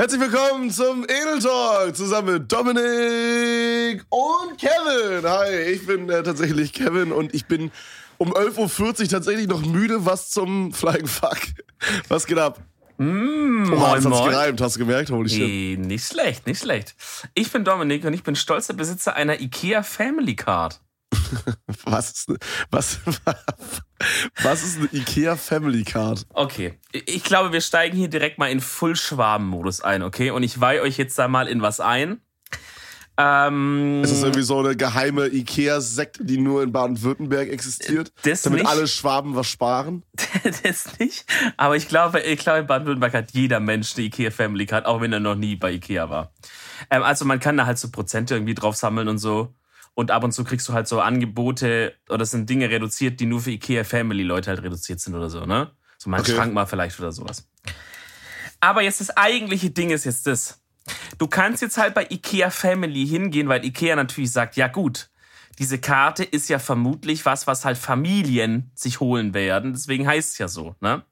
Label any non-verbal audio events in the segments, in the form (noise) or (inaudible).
Herzlich willkommen zum Edel Talk zusammen mit Dominik und Kevin. Hi, ich bin äh, tatsächlich Kevin und ich bin um 11.40 Uhr tatsächlich noch müde, was zum Flying Fuck. (laughs) Was geht ab? Mm, Oh, moin, jetzt hat's gereimt, hast du gemerkt? Holy shit. Eh, Nicht schlecht, nicht schlecht. Ich bin Dominik und ich bin stolzer Besitzer einer IKEA Family Card. (laughs) Was ist, was, (laughs) was ist eine IKEA Family Card? Okay, ich glaube, wir steigen hier direkt mal in Full-Schwaben-Modus ein, okay? Und ich weihe euch jetzt da mal in was ein. Ähm, Ist das irgendwie so eine geheime IKEA-Sekte, die nur in Baden-Württemberg existiert? Das damit nicht. alle Schwaben was sparen? (laughs) das nicht. Aber ich glaube, ich glaube, in Baden-Württemberg hat jeder Mensch eine IKEA Family Card, auch wenn er noch nie bei IKEA war. Ähm, also man kann da halt so Prozente irgendwie drauf sammeln und so. Und ab und zu kriegst du halt so Angebote oder sind Dinge reduziert, die nur für IKEA Family Leute halt reduziert sind oder so, ne? So mein Okay. Schrank mal vielleicht oder sowas. Aber jetzt das eigentliche Ding ist jetzt das. Du kannst jetzt halt bei IKEA Family hingehen, weil IKEA natürlich sagt, ja gut, diese Karte ist ja vermutlich was, was halt Familien sich holen werden. Deswegen heißt es ja so, ne?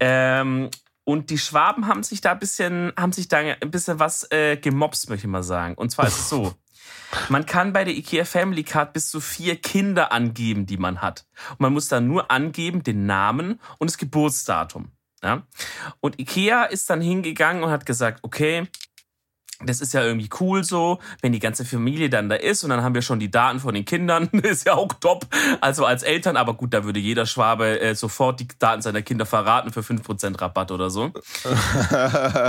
Ähm, und die Schwaben haben sich da ein bisschen, haben sich da ein bisschen was äh, gemobst, möchte ich mal sagen. Und zwar ist es so. (laughs) Man kann bei der IKEA Family Card bis zu vier Kinder angeben, die man hat. Und man muss dann nur angeben den Namen und das Geburtsdatum. Ja? Und IKEA ist dann hingegangen und hat gesagt, okay, das ist ja irgendwie cool so, wenn die ganze Familie dann da ist und dann haben wir schon die Daten von den Kindern, (laughs) ist ja auch top. Also als Eltern, aber gut, da würde jeder Schwabe äh, sofort die Daten seiner Kinder verraten für 5% Rabatt oder so. (laughs)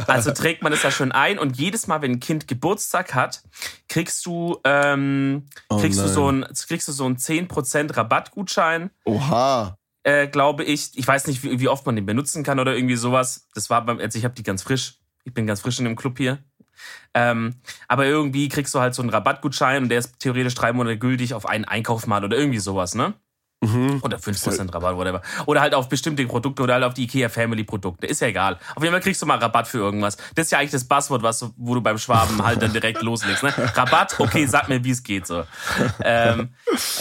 Also trägt man das da schön ein und jedes Mal, wenn ein Kind Geburtstag hat, kriegst du, ähm, Oh kriegst, du so ein, kriegst du so einen 10% Rabattgutschein Oha. äh, glaube ich. Ich weiß nicht, wie, wie oft man den benutzen kann oder irgendwie sowas. Das war beim, also ich habe die ganz frisch. Ich bin ganz frisch in dem Club hier. Ähm, aber irgendwie kriegst du halt so einen Rabattgutschein und der ist theoretisch drei Monate gültig auf einen Einkauf mal oder irgendwie sowas, ne? Mhm. Oder 5% Rabatt, whatever. Oder halt auf bestimmte Produkte oder halt auf die IKEA Family Produkte. Ist ja egal. Auf jeden Fall kriegst du mal Rabatt für irgendwas. Das ist ja eigentlich das Buzzword, was, wo du beim Schwaben halt dann direkt (laughs) loslegst. Ne? Rabatt, okay, sag mir, wie es geht so. Ähm,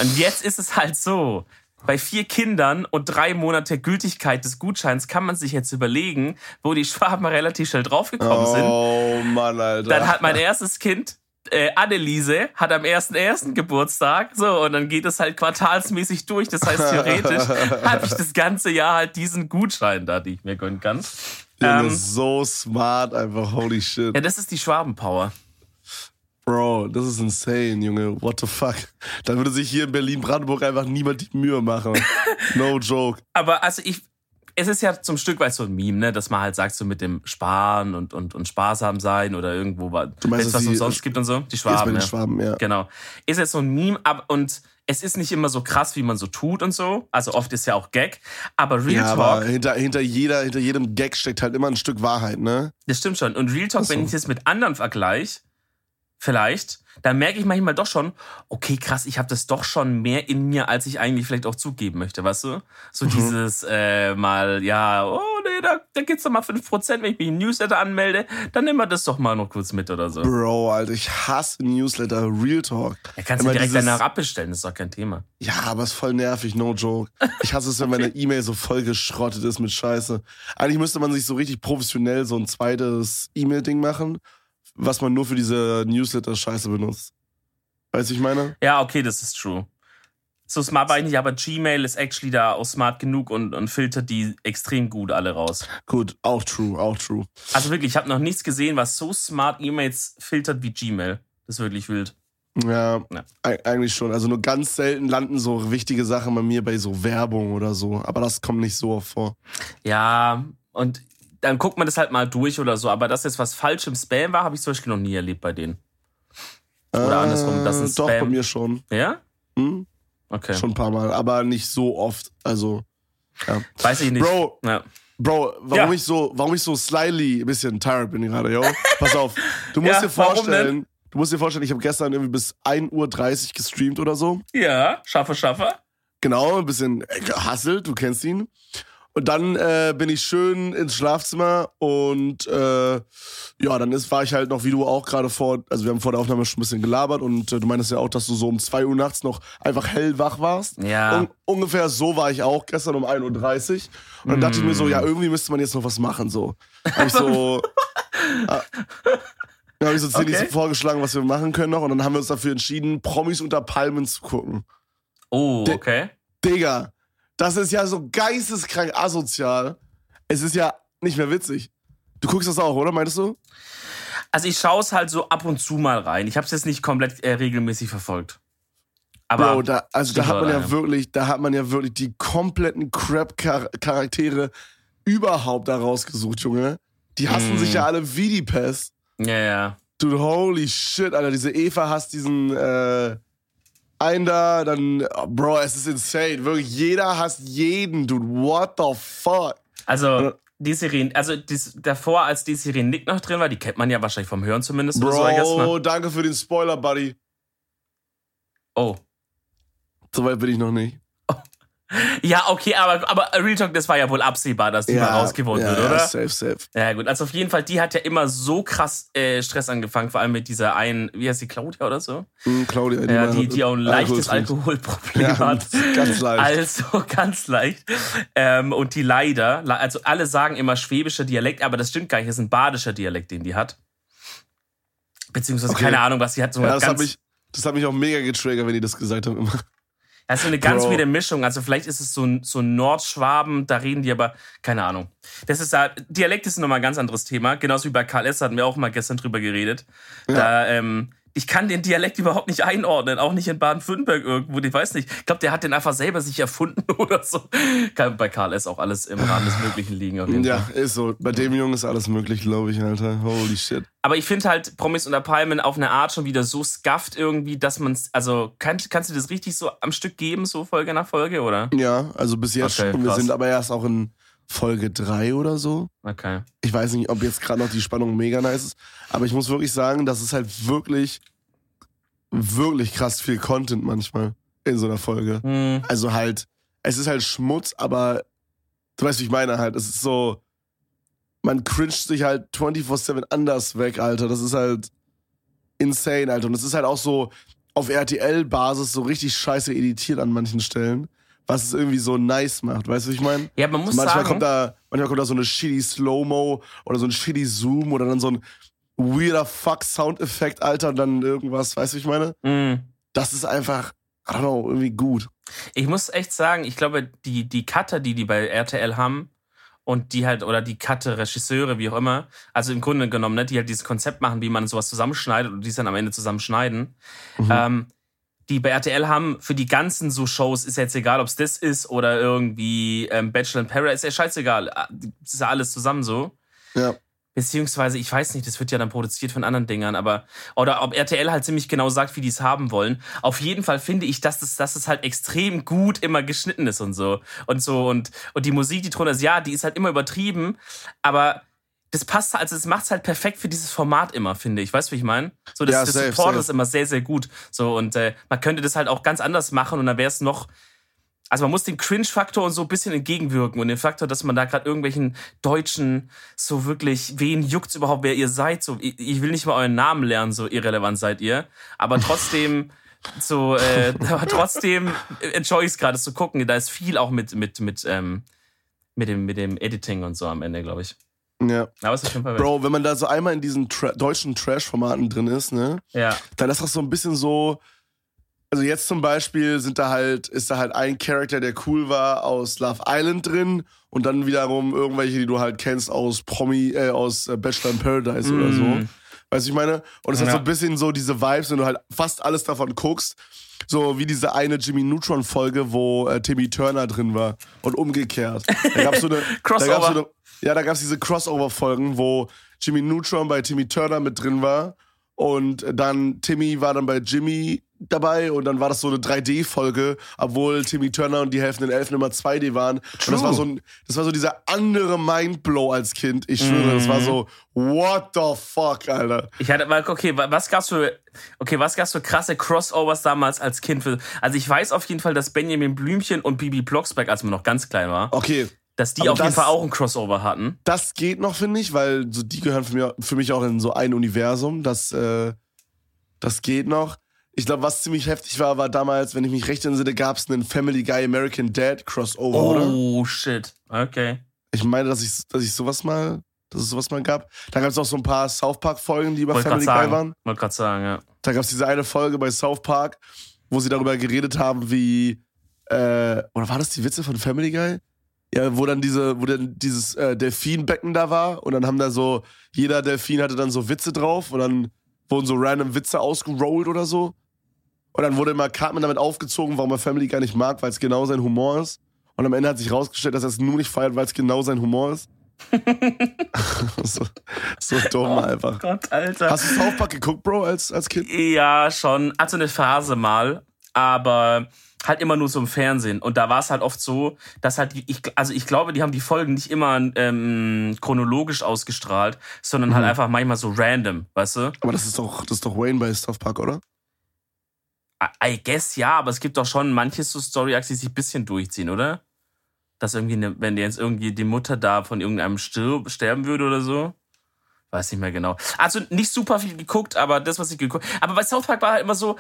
und jetzt ist es halt so. Bei vier Kindern und drei Monate Gültigkeit des Gutscheins kann man sich jetzt überlegen, wo die Schwaben relativ schnell draufgekommen sind. Oh Mann, Alter. Dann hat mein erstes Kind, äh, Anneliese, hat am 1.1. Geburtstag. So, und dann geht es halt quartalsmäßig durch. Das heißt, theoretisch (laughs) habe ich das ganze Jahr halt diesen Gutschein da, die ich mir gönnen kann. Ähm, so smart, einfach holy shit. Ja, das ist die Schwabenpower. Bro, das ist insane, Junge. What the fuck? Da würde sich hier in Berlin-Brandenburg einfach niemand die Mühe machen. (laughs) No joke. Aber also ich, es ist ja zum Stück weit so ein Meme, ne, dass man halt sagt, so mit dem Sparen und, und, und sparsam sein oder irgendwo, wenn Du meinst, es was die- umsonst gibt und so. Die Schwaben, ja. Schwaben, ja. Genau. Ist jetzt so ein Meme, ab und es ist nicht immer so krass, wie man so tut und so. Also oft ist ja auch Gag. Aber Real Ja, Talk, aber hinter, hinter, jeder, hinter jedem Gag steckt halt immer ein Stück Wahrheit, ne? das stimmt schon. Und Real Talk, so. wenn ich das mit anderen vergleiche, vielleicht, dann merke ich manchmal doch schon, okay, krass, ich habe das doch schon mehr in mir, als ich eigentlich vielleicht auch zugeben möchte, weißt du? So Mhm. dieses äh, mal, ja, oh nee, da, da gibt's doch mal 5%, wenn ich mich im Newsletter anmelde, dann nehmen wir das doch mal noch kurz mit oder so. Bro, Alter, ich hasse Newsletter, Real Talk. Da kannst du direkt dieses- danach abbestellen, das ist doch kein Thema. Ja, aber ist voll nervig, no joke. Ich hasse es, wenn meine (laughs) E-Mail so voll geschrottet ist mit Scheiße. Eigentlich müsste man sich so richtig professionell so ein zweites E-Mail-Ding machen, was man nur für diese Newsletter-Scheiße benutzt. Weißt du, ich meine? Ja, okay, das ist true. So smart war ich nicht, aber Gmail ist actually da auch smart genug und, und filtert die extrem gut alle raus. Gut, auch true, auch true. Also wirklich, ich habe noch nichts gesehen, was so smart E-Mails filtert wie Gmail. Das ist wirklich wild. Ja, Ja. eigentlich schon. Also nur ganz selten landen so wichtige Sachen bei mir bei so Werbung oder so. Aber das kommt nicht so oft vor. Ja, und dann guckt man das halt mal durch oder so. Aber dass jetzt was falsch im Spam war, habe ich zum Beispiel noch nie erlebt bei denen. Oder andersrum, das ist Äh, Doch, Spam. bei mir schon. Ja? Hm? Okay. Schon ein paar Mal, aber nicht so oft. Also, ja. Weiß ich nicht. Bro, Ja. Bro, warum Ja. ich so, warum ich so slyly ein bisschen tired bin gerade, yo? Pass auf. Du musst Ja, dir vorstellen, du musst dir vorstellen, ich habe gestern irgendwie bis 1.30 Uhr gestreamt oder so. ja, schaffe, schaffe. Genau, ein bisschen äh, gehasselt, du kennst ihn. Und dann äh, bin ich schön ins Schlafzimmer und äh, ja, dann ist, war ich halt noch, wie du auch gerade vor, also wir haben vor der Aufnahme schon ein bisschen gelabert und äh, du meintest ja auch, dass du so um 2 Uhr nachts noch einfach hellwach warst. Ja. Un ungefähr so war ich auch gestern um 1.30 Uhr. Und dann dachte ich mir so, ja, irgendwie müsste man jetzt noch was machen, so. (laughs) Hab ich so, Ah. Dann habe ich so ziemlich Okay. vorgeschlagen, was wir machen können noch. Und dann haben wir uns dafür entschieden, Promis unter Palmen zu gucken. Oh, okay. Digga, das ist ja so geisteskrank asozial. Es ist ja nicht mehr witzig. Du guckst das auch, oder? Meinst du? Also ich schaue es halt so ab und zu mal rein. Ich habe es jetzt nicht komplett äh, regelmäßig verfolgt. Aber Bro, da, also da hat man ja wirklich, da hat man ja wirklich die kompletten Crap-Charaktere überhaupt da rausgesucht, Junge. Die hassen Mm. sich ja alle wie die Pest. ja, ja. Dude, holy shit, Alter. Diese Eva hasst diesen äh, einen da, dann, oh, Bro, es ist insane. Wirklich, jeder hasst jeden, dude. What the fuck? Also Ja. die Serie, also dies, davor, als die Serie Nick noch drin war, die kennt man ja wahrscheinlich vom Hören zumindest. so, guess, Bro, ne? danke für den Spoiler, Buddy. Oh. Soweit bin ich noch nicht. Ja, okay, aber, aber Real Talk, das war ja wohl absehbar, dass die mal rausgewonnen ja, wird, ja, oder? Safe, safe. Ja, gut. Also auf jeden Fall, die hat ja immer so krass äh, Stress angefangen, vor allem mit dieser einen, wie heißt die, Claudia oder so? Hm, Claudia, Ja, mal die, die auch ein leichtes. Alkoholproblem Ja, hat. ganz leicht. Also (laughs) ganz leicht. Ähm, und die leider, le- also alle sagen immer schwäbischer Dialekt, aber das stimmt gar nicht. Das ist ein badischer Dialekt, den die hat. Beziehungsweise Okay. keine Ahnung, was sie hat. So Ja, das hat, mich, das hat mich auch mega getriggert, wenn die das gesagt haben. Immer. Also eine ganz Bro. wilde Mischung. Also vielleicht ist es so ein, so ein Nordschwaben, da reden die aber, keine Ahnung. Das ist da, Dialekt ist nochmal ein ganz anderes Thema. Genauso wie bei Karl S. hatten wir auch mal gestern drüber geredet. Da, ähm, ich kann den Dialekt überhaupt nicht einordnen, auch nicht in Baden-Württemberg irgendwo, ich weiß nicht. Ich glaube, der hat den einfach selber sich erfunden (laughs) oder so. Kann bei Karl S. auch alles im Rahmen des Möglichen liegen. Ja, Fall. ist so. Bei dem Jungen ist alles möglich, glaube ich, Alter. Holy shit. Aber ich finde halt Promis unter Palmen auf eine Art schon wieder so skafft irgendwie, dass man es, also kann, kannst du das richtig so am Stück geben, so Folge nach Folge, oder? Ja, also bis jetzt Okay, schon. Wir sind aber erst auch in Folge 3 oder so. Okay. Ich weiß nicht, ob jetzt gerade noch die Spannung mega nice ist. Aber ich muss wirklich sagen, das ist halt wirklich, wirklich krass viel Content manchmal in so einer Folge. Hm. Also halt, es ist halt Schmutz, aber du weißt, wie ich meine halt. Es ist so, man cringet sich halt 24-7 anders weg, Alter. Das ist halt insane, Alter. Und es ist halt auch so auf RTL-Basis so richtig scheiße editiert an manchen Stellen, was es irgendwie so nice macht. Weißt du, wie ich meine? Ja, man muss manchmal sagen, kommt da, manchmal kommt da so eine shitty Slow-Mo oder so ein shitty Zoom oder dann so ein weirder Fuck-Soundeffekt, Alter, und dann irgendwas, weißt du, ich meine? hm. Das ist einfach, I don't know, irgendwie gut. ich muss echt sagen, ich glaube, die, die Cutter, die die bei RTL haben, und die halt, oder die Cutter, Regisseure, wie auch immer, also im Grunde genommen, ne, die halt dieses Konzept machen, wie man sowas zusammenschneidet und die es dann am Ende zusammenschneiden. Mhm. Ähm, die bei RTL haben für die ganzen so Shows, ist jetzt egal, ob es das ist oder irgendwie ähm, Bachelor in Paradise, ist ja scheißegal. Das ist ja alles zusammen so. Ja. Beziehungsweise, ich weiß nicht, das wird ja dann produziert von anderen Dingern, aber, oder ob RTL halt ziemlich genau sagt, wie die es haben wollen. Auf jeden Fall finde ich, dass das, dass es halt extrem gut immer geschnitten ist und so. Und so, und, und die Musik, die drunter ist, ja, die ist halt immer übertrieben, aber das passt, also es macht es halt perfekt für dieses Format immer, finde ich. Weißt du, wie ich meine? So, das, Ja, das safe, Support safe. ist immer sehr, sehr gut. So, und äh, man könnte das halt auch ganz anders machen und dann wäre es noch. Also man muss dem Cringe-Faktor und so ein bisschen entgegenwirken und den Faktor, dass man da gerade irgendwelchen Deutschen so wirklich, wen juckt's überhaupt, wer ihr seid? So, ich, ich will nicht mal euren Namen lernen, so irrelevant seid ihr. Aber trotzdem, (laughs) so, äh, aber trotzdem enjoy ich's gerade, das zu gucken. Da ist viel auch mit, mit, mit, ähm, mit dem, mit dem Editing und so am Ende, glaube ich. Ja. Aber es ist wert. Bro, wenn man da so einmal in diesen Tra deutschen Trash-Formaten drin ist, ne, Ja. dann ist das so ein bisschen so. Also jetzt zum Beispiel sind da halt, ist da halt ein Charakter, der cool war aus Love Island drin und dann wiederum irgendwelche, die du halt kennst aus Promi, äh, aus äh, Bachelor in Paradise oder so. Mm. Weißt du, ich meine? Und es hat Ja. so ein bisschen so diese Vibes, wenn du halt fast alles davon guckst. So wie diese eine Jimmy Neutron-Folge, wo äh, Timmy Turner drin war und umgekehrt. Da gab's so eine, Crossover. (laughs) Da gab's so eine, ja, da gab es diese Crossover-Folgen, wo Jimmy Neutron bei Timmy Turner mit drin war und dann Timmy war dann bei Jimmy dabei und dann war das so eine 3D-Folge, obwohl Timmy Turner und die helfenden Elfen immer 2D waren. Und das True. war so ein, das war so dieser andere Mindblow als Kind. Ich schwöre, das war so, what the fuck, Alter. Ich hatte mal, okay, wa- was gab's für, okay, was gab's für krasse Crossovers damals als Kind? Für, also ich weiß auf jeden Fall, dass Benjamin Blümchen und Bibi Blocksberg, als man noch ganz klein war, Okay, dass die aber auf jeden das- Fall auch ein Crossover hatten. das geht noch, finde ich, weil so die gehören für mich, für mich auch in so ein Universum. Das, äh, das geht noch. Ich glaube, was ziemlich heftig war, war damals, wenn ich mich recht entsinne, gab es einen Family Guy American Dad Crossover, oder? Oh, shit. Okay. Ich meine, dass ich, dass ich sowas mal, dass es sowas mal gab. Da gab es auch so ein paar South Park-Folgen, die über Wollte Family Guy waren. Wollte gerade sagen, ja. Da gab es diese eine Folge bei South Park, wo sie darüber geredet haben, wie. Äh, oder war das die Witze von Family Guy? Ja, wo dann diese, wo dann dieses äh, Delfinbecken da war und dann haben da so, jeder Delfin hatte dann so Witze drauf und dann wurden so random Witze ausgerollt oder so. Und dann wurde immer Cartman damit aufgezogen, warum er Family Guy nicht mag, weil es genau sein Humor ist. Und am Ende hat sich rausgestellt, dass er es nur nicht feiert, weil es genau sein Humor ist. (laughs) so, so dumm einfach. Oh Gott, Alter. Hast du South Park geguckt, Bro, als, als Kind? Ja, schon. Also eine Phase mal. Aber halt immer nur so im Fernsehen. Und da war es halt oft so, dass halt, die- ich, also ich glaube, die haben die Folgen nicht immer ähm, chronologisch ausgestrahlt, sondern halt Mhm. einfach manchmal so random, weißt du? Aber das ist doch, das ist doch Wayne bei South Park, oder? I- guess ja, aber es gibt doch schon manche so Story-Arcs, die sich ein bisschen durchziehen, oder? Dass irgendwie, eine, wenn jetzt irgendwie die Mutter da von irgendeinem stirb, sterben würde oder so. Weiß nicht mehr genau. Also nicht super viel geguckt, aber das, was ich geguckt Aber bei South Park war halt immer so,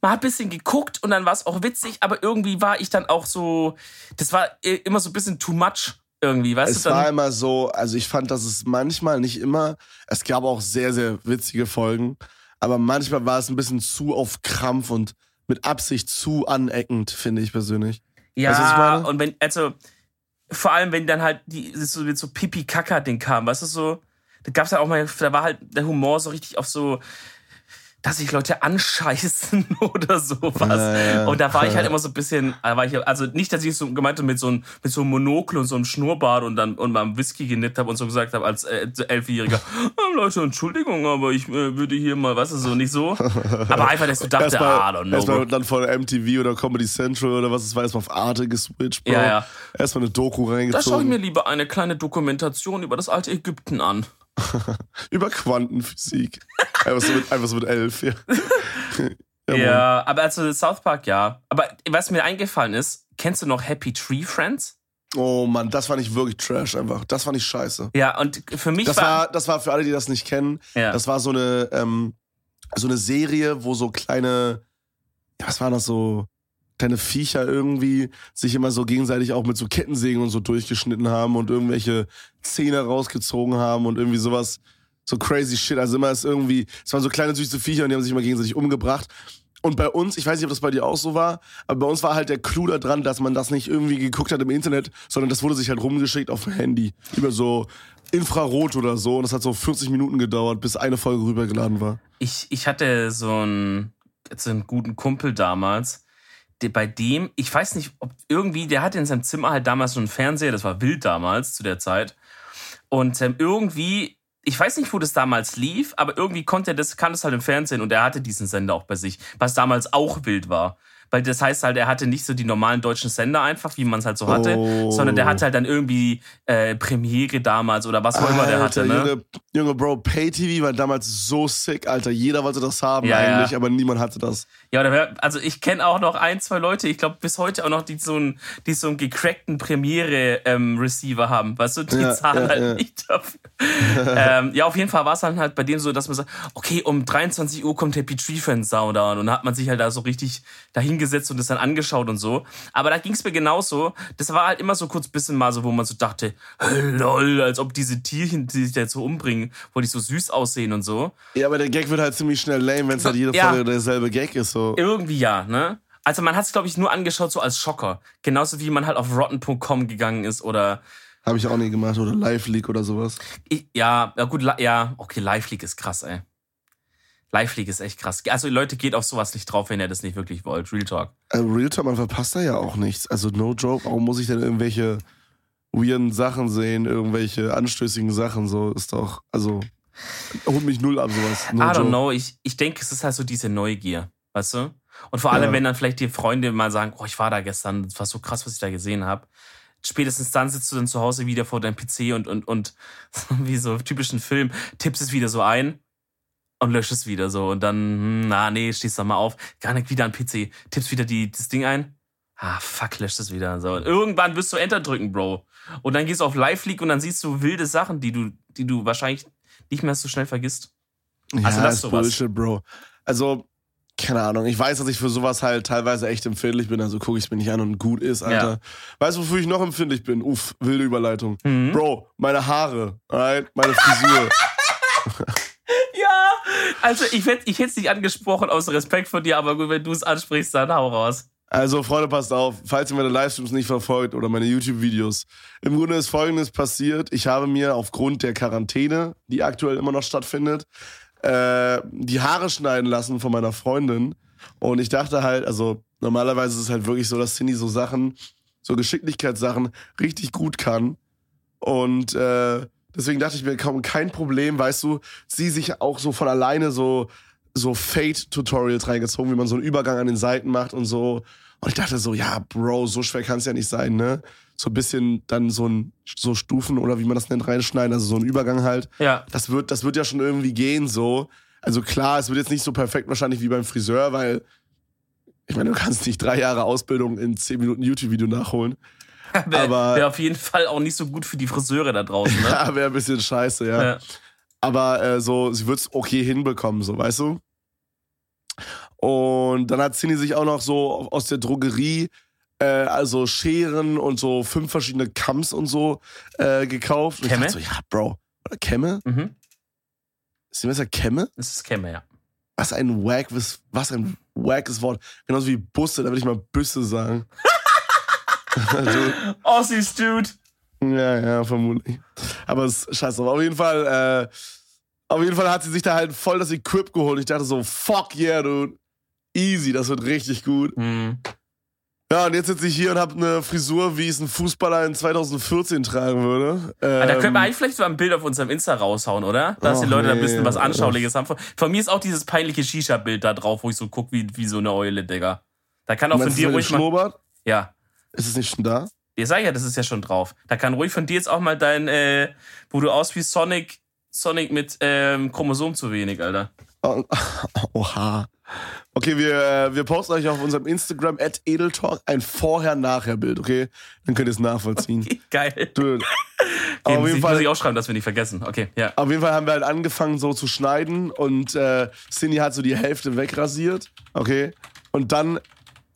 man hat ein bisschen geguckt und dann war es auch witzig, aber irgendwie war ich dann auch so, das war immer so ein bisschen too much irgendwie, weißt Es du? Dann, war immer so, also ich fand, dass es manchmal, nicht immer, es gab auch sehr, sehr witzige Folgen, aber manchmal war es ein bisschen zu auf Krampf und mit Absicht zu aneckend, finde ich persönlich. Ja, Weißt du, und wenn, also, vor allem, wenn dann halt die, so, mit so Pipi-Kaka-Ding kam, weißt du, so, da gab's ja auch mal, da war halt der Humor so richtig auf so, dass sich Leute anscheißen (laughs) oder sowas. Ja, ja. Und da war ich halt immer so ein bisschen, ich, also nicht, dass ich so gemeint habe mit so einem, mit so einem Monokel und so einem Schnurrbart und dann und mal Whisky genippt habe und so gesagt habe als äh, Elfjähriger, "Ah, (laughs) Leute, Entschuldigung, aber ich äh, würde hier mal, weißt du, so nicht so. (laughs) Aber einfach, dass du dachte, ah, I don't know. erstmal dann von MTV oder Comedy Central oder was es war, erstmal auf Arte geswitcht, Bro. Ja, ja. Erstmal eine Doku Da schaue ich reingezogen. mir lieber eine kleine Dokumentation über das alte Ägypten an. (laughs) Über Quantenphysik. einfach, so mit, einfach so mit elf, (laughs) ja. Ja, Mann. aber also South Park, ja. Aber was mir eingefallen ist, kennst du noch Happy Tree Friends? Oh Mann, das fand ich wirklich trash einfach. Das fand ich scheiße. Ja, und für mich Das war, das war für alle, die das nicht kennen, ja. Das war so eine, ähm, so eine Serie, wo so kleine, ja, was waren das so, kleine Viecher irgendwie sich immer so gegenseitig auch mit so Kettensägen und so durchgeschnitten haben und irgendwelche Zähne rausgezogen haben und irgendwie sowas, so crazy shit. Also immer ist irgendwie, es waren so kleine süße Viecher und die haben sich immer gegenseitig umgebracht. Und bei uns, ich weiß nicht, ob das bei dir auch so war, aber bei uns war halt der Clou da dran, dass man das nicht irgendwie geguckt hat im Internet, sondern das wurde sich halt rumgeschickt auf dem Handy. Über so Infrarot oder so. Und das hat so 40 Minuten gedauert, bis eine Folge rübergeladen war. ich, ich hatte so einen, so einen guten Kumpel damals, bei dem, ich weiß nicht, ob irgendwie, der hatte in seinem Zimmer halt damals so einen Fernseher, das war wild damals zu der Zeit. Und ähm, irgendwie, ich weiß nicht, wo das damals lief, aber irgendwie konnte er das, kann das halt im Fernsehen und er hatte diesen Sender auch bei sich, was damals auch wild war. Weil das heißt halt, er hatte nicht so die normalen deutschen Sender einfach, wie man es halt so hatte, Oh. sondern der hatte halt dann irgendwie äh, Premiere damals oder was auch immer der hatte, ne? Junge, Junge, Bro, Pay-TV war damals so sick, Alter. Jeder wollte das haben Ja, ja. eigentlich, aber niemand hatte das. Ja, also ich kenne auch noch ein, zwei Leute, ich glaube bis heute auch noch, die so einen, die so einen gecrackten Premiere-Receiver haben. Weißt du, die Ja, zahlen ja, halt ja. nicht dafür. (laughs) ähm, ja, auf jeden Fall war es dann halt bei dem so, dass man sagt, okay, um 23 Uhr kommt Happy Tree Friends Sounddown und dann hat man sich halt da so richtig dahingesetzt und das dann angeschaut und so. Aber da ging es mir genauso. Das war halt immer so kurz bisschen mal so, wo man so dachte, lol, als ob diese Tierchen, die sich da jetzt so umbringen, wo die so süß aussehen und so. Ja, aber der Gag wird halt ziemlich schnell lame, wenn es halt jede Ja. Folge derselbe Gag ist. So. Irgendwie ja, ne? Also man hat es, glaube ich, nur angeschaut so als Schocker. Genauso wie man halt auf rotten.com gegangen ist oder Habe ich auch nie gemacht. Oder Live-Leak oder sowas. ich, ja, ja gut, ja, okay, Live League ist krass, ey. Live League ist echt krass. Also Leute, geht auf sowas nicht drauf, wenn ihr das nicht wirklich wollt. Real Talk. Äh, Real Talk, man verpasst da ja auch nichts. Also no joke, warum muss ich denn irgendwelche weirden Sachen sehen, irgendwelche anstößigen Sachen? So ist doch, also holt mich null ab sowas. No I don't joke. know, ich, ich denke, es ist halt so diese Neugier, weißt du? Und vor allem, Ja. wenn dann vielleicht die Freunde mal sagen, oh, ich war da gestern, das war so krass, was ich da gesehen habe. Spätestens dann sitzt du dann zu Hause wieder vor deinem PC und, und, und (laughs) wie so typischen Film, tippst es wieder so ein und löscht es wieder so. Und dann, hm, na, nee, stehst dann mal auf, gar nicht wieder am PC, tippst wieder die, das Ding ein. Ah, fuck, löscht es wieder. So. Und irgendwann wirst du Enter drücken, Bro. Und dann gehst du auf Live League und dann siehst du wilde Sachen, die du, die du wahrscheinlich nicht mehr so schnell vergisst. Ja, Also lass ist sowas. Bullshit, Bro. Also, keine Ahnung, ich weiß, dass ich für sowas halt teilweise echt empfindlich bin, also gucke ich es mir nicht an und gut ist, Alter. Ja. Weißt du, wofür ich noch empfindlich bin? Uff, wilde Überleitung. Mhm. Bro, meine Haare, alright? meine Frisur. (laughs) Also ich ich hätte es nicht angesprochen aus Respekt vor dir, aber gut, wenn du es ansprichst, dann hau raus. Also, Freunde, passt auf, falls ihr meine Livestreams nicht verfolgt oder meine YouTube-Videos. Im Grunde ist folgendes passiert. Ich habe mir aufgrund der Quarantäne, die aktuell immer noch stattfindet, äh, die Haare schneiden lassen von meiner Freundin. Und ich dachte halt, also normalerweise ist es halt wirklich so, dass Cindy so Sachen, so Geschicklichkeitssachen richtig gut kann. Und äh, deswegen dachte ich mir, kaum kein Problem, weißt du, sie sich auch so von alleine so so Fate-Tutorials reingezogen, wie man so einen Übergang an den Seiten macht und so. Und ich dachte so, ja, Bro, so schwer kann es ja nicht sein, ne? So ein bisschen dann so ein so Stufen oder wie man das nennt, reinschneiden, also so ein Übergang halt. Ja. Das wird, das wird ja schon irgendwie gehen, so. Also klar, es wird jetzt nicht so perfekt wahrscheinlich wie beim Friseur, weil ich meine, du kannst nicht drei Jahre Ausbildung in zehn Minuten YouTube-Video nachholen. (laughs) Wäre Aber- wär auf jeden Fall auch nicht so gut für die Friseure da draußen, ne? (laughs) Ja, wäre ein bisschen scheiße, ja. ja. Aber äh, so, sie wird's okay hinbekommen, so, weißt du? Und dann hat Cindy sich auch noch so aus der Drogerie äh, also Scheren und so fünf verschiedene Kamms und so äh, gekauft. Und ich Kämme? dachte so, ja, Bro. Oder Kämme? Mhm. Ist die besser Kämme? Das ist Kämme, ja. Was ein wack, was, was ein wackes Wort. Genauso wie Busse, da würde ich mal Büsse sagen. (laughs) also, Aussies, Dude. Ja, ja, vermutlich. Aber es ist scheiße. drauf. Auf jeden Fall, äh, auf jeden Fall hat sie sich da halt voll das Equip geholt. Ich dachte so, fuck yeah, dude. Easy, das wird richtig gut. Mhm. Ja, und jetzt sitze ich hier und habe eine Frisur, wie es ein Fußballer in 2014 tragen würde. Ah, da können wir Ähm, eigentlich vielleicht so ein Bild auf unserem Insta raushauen, oder? Dass die Och, Leute da ein nee. bisschen was Anschauliches haben. Von, mir ist auch dieses peinliche Shisha-Bild da drauf, wo ich so guck wie, wie so eine Eule, Digga. Da kann auch von dir ruhig mal. Ja. Ist es nicht schon da? Ich sag ja, das ist ja schon drauf. Da kann ruhig von dir jetzt auch mal dein, äh, wo du aus wie Sonic, Sonic mit ähm, Chromosom zu wenig, Alter. Oh, (laughs) oha. Okay, wir, äh, wir posten euch auf unserem Instagram at Edeltalk ein Vorher-Nachher-Bild, okay? Dann könnt ihr es nachvollziehen. Geil. Dude. Okay, auf jeden Fall- muss ich auch schreiben, dass wir nicht vergessen. Okay, ja. Auf jeden Fall haben wir halt angefangen so zu schneiden und äh, Cindy hat so die Hälfte wegrasiert, okay? Und dann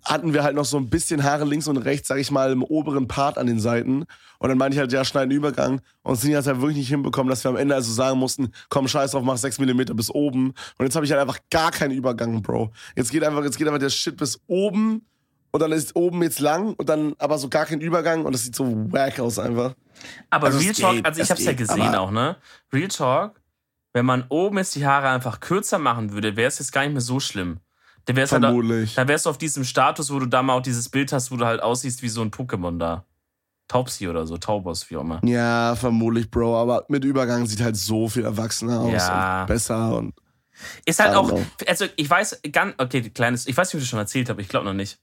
hatten wir halt noch so ein bisschen Haare links und rechts, sag ich mal, im oberen Part an den Seiten. Und dann meinte ich halt, ja, schneiden Übergang. Und Cindy hat es halt wirklich nicht hinbekommen, dass wir am Ende also sagen mussten, komm, scheiß drauf, mach 6 mm bis oben. Und jetzt habe ich halt einfach gar keinen Übergang, Bro. Jetzt geht einfach, jetzt geht einfach der Shit bis oben. Und dann ist oben jetzt lang und dann aber so gar kein Übergang und das sieht so wack aus einfach. Aber Also Real Talk, geht, also ich es hab's ja geht, gesehen aber- auch, ne? Real Talk, wenn man oben jetzt die Haare einfach kürzer machen würde, wäre es jetzt gar nicht mehr so schlimm. Dann wär's halt, Vermutlich. dann wärst du auf diesem Status, wo du da mal auch dieses Bild hast, wo du halt aussiehst wie so ein Pokémon da. Taubsi oder so, Taubos, wie auch immer. Ja, vermutlich, Bro. Aber mit Übergang sieht halt so viel erwachsener aus Ja. und besser und Ist halt auch, know. also ich weiß, ganz, okay, kleines, ich weiß nicht, ob ich das schon erzählt habe, ich glaube noch nicht.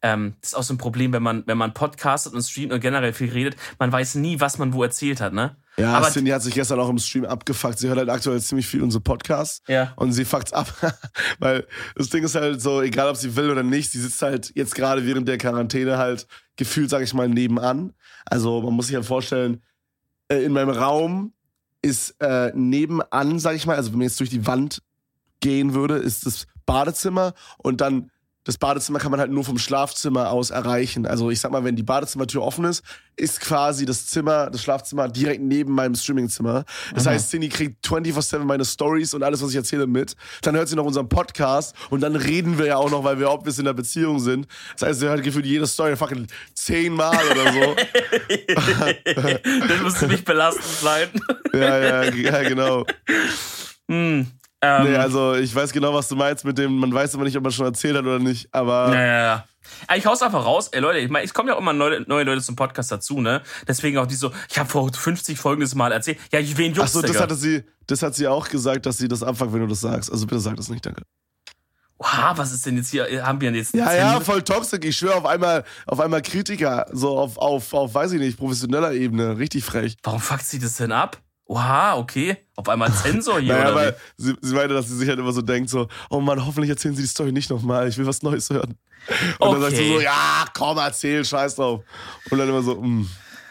Ähm, das ist auch so ein Problem, wenn man, wenn man podcastet und streamt und generell viel redet, man weiß nie, was man wo erzählt hat, ne? ja, Aber- Cindy hat sich gestern auch im Stream abgefuckt. Sie hört halt aktuell ziemlich viel unsere Podcasts Ja. und sie fuckt's ab. (laughs) Weil das Ding ist halt so, egal ob sie will oder nicht, sie sitzt halt jetzt gerade während der Quarantäne halt gefühlt, sag ich mal, nebenan. Also man muss sich halt vorstellen, äh, in meinem Raum ist äh, nebenan, sag ich mal, also wenn man jetzt durch die Wand gehen würde, ist das Badezimmer und dann das Badezimmer kann man halt nur vom Schlafzimmer aus erreichen. Also ich sag mal, wenn die Badezimmertür offen ist, ist quasi das Zimmer, das Schlafzimmer direkt neben meinem Streamingzimmer. Das Aha. heißt, Cindy kriegt 24-7 meine Stories und alles, was ich erzähle, mit. Dann hört sie noch unseren Podcast und dann reden wir ja auch noch, weil wir obvious in der Beziehung sind. Das heißt, sie hört gefühlt jede Story fucking zehnmal oder so. (laughs) das müsste nicht belastend sein. ja, ja, ja, genau. Hm. Ähm, Nee, also ich weiß genau, was du meinst mit dem, man weiß immer nicht, ob man schon erzählt hat oder nicht, aber Ja, ja, ja. Ich hau's einfach raus. Ey, Leute, ich meine, es kommen ja auch immer neue, neue Leute zum Podcast dazu, ne? Deswegen auch die so, ich habe vor 50 Folgen das mal erzählt. Ja, wen Ach juckt's, so, das Digga? hatte sie, das hat sie auch gesagt, dass sie das abfuckt, wenn du das sagst. Also bitte sag das nicht, danke. Oha, was ist denn jetzt hier? Haben wir jetzt Ja, ja, voll toxisch. Ich schwöre auf einmal, auf einmal Kritiker, so auf, auf, auf, weiß ich nicht, professioneller Ebene, richtig frech. Warum fuckt sie das denn ab? Oha, okay. Auf einmal Zensor hier, Naja, oder weil sie, sie meinte, dass sie sich halt immer so denkt, so, oh Mann, hoffentlich erzählen sie die Story nicht nochmal, ich will was Neues hören. Und dann sagt sie Okay. so, ja, komm, erzähl, scheiß drauf. Und dann immer so, mm.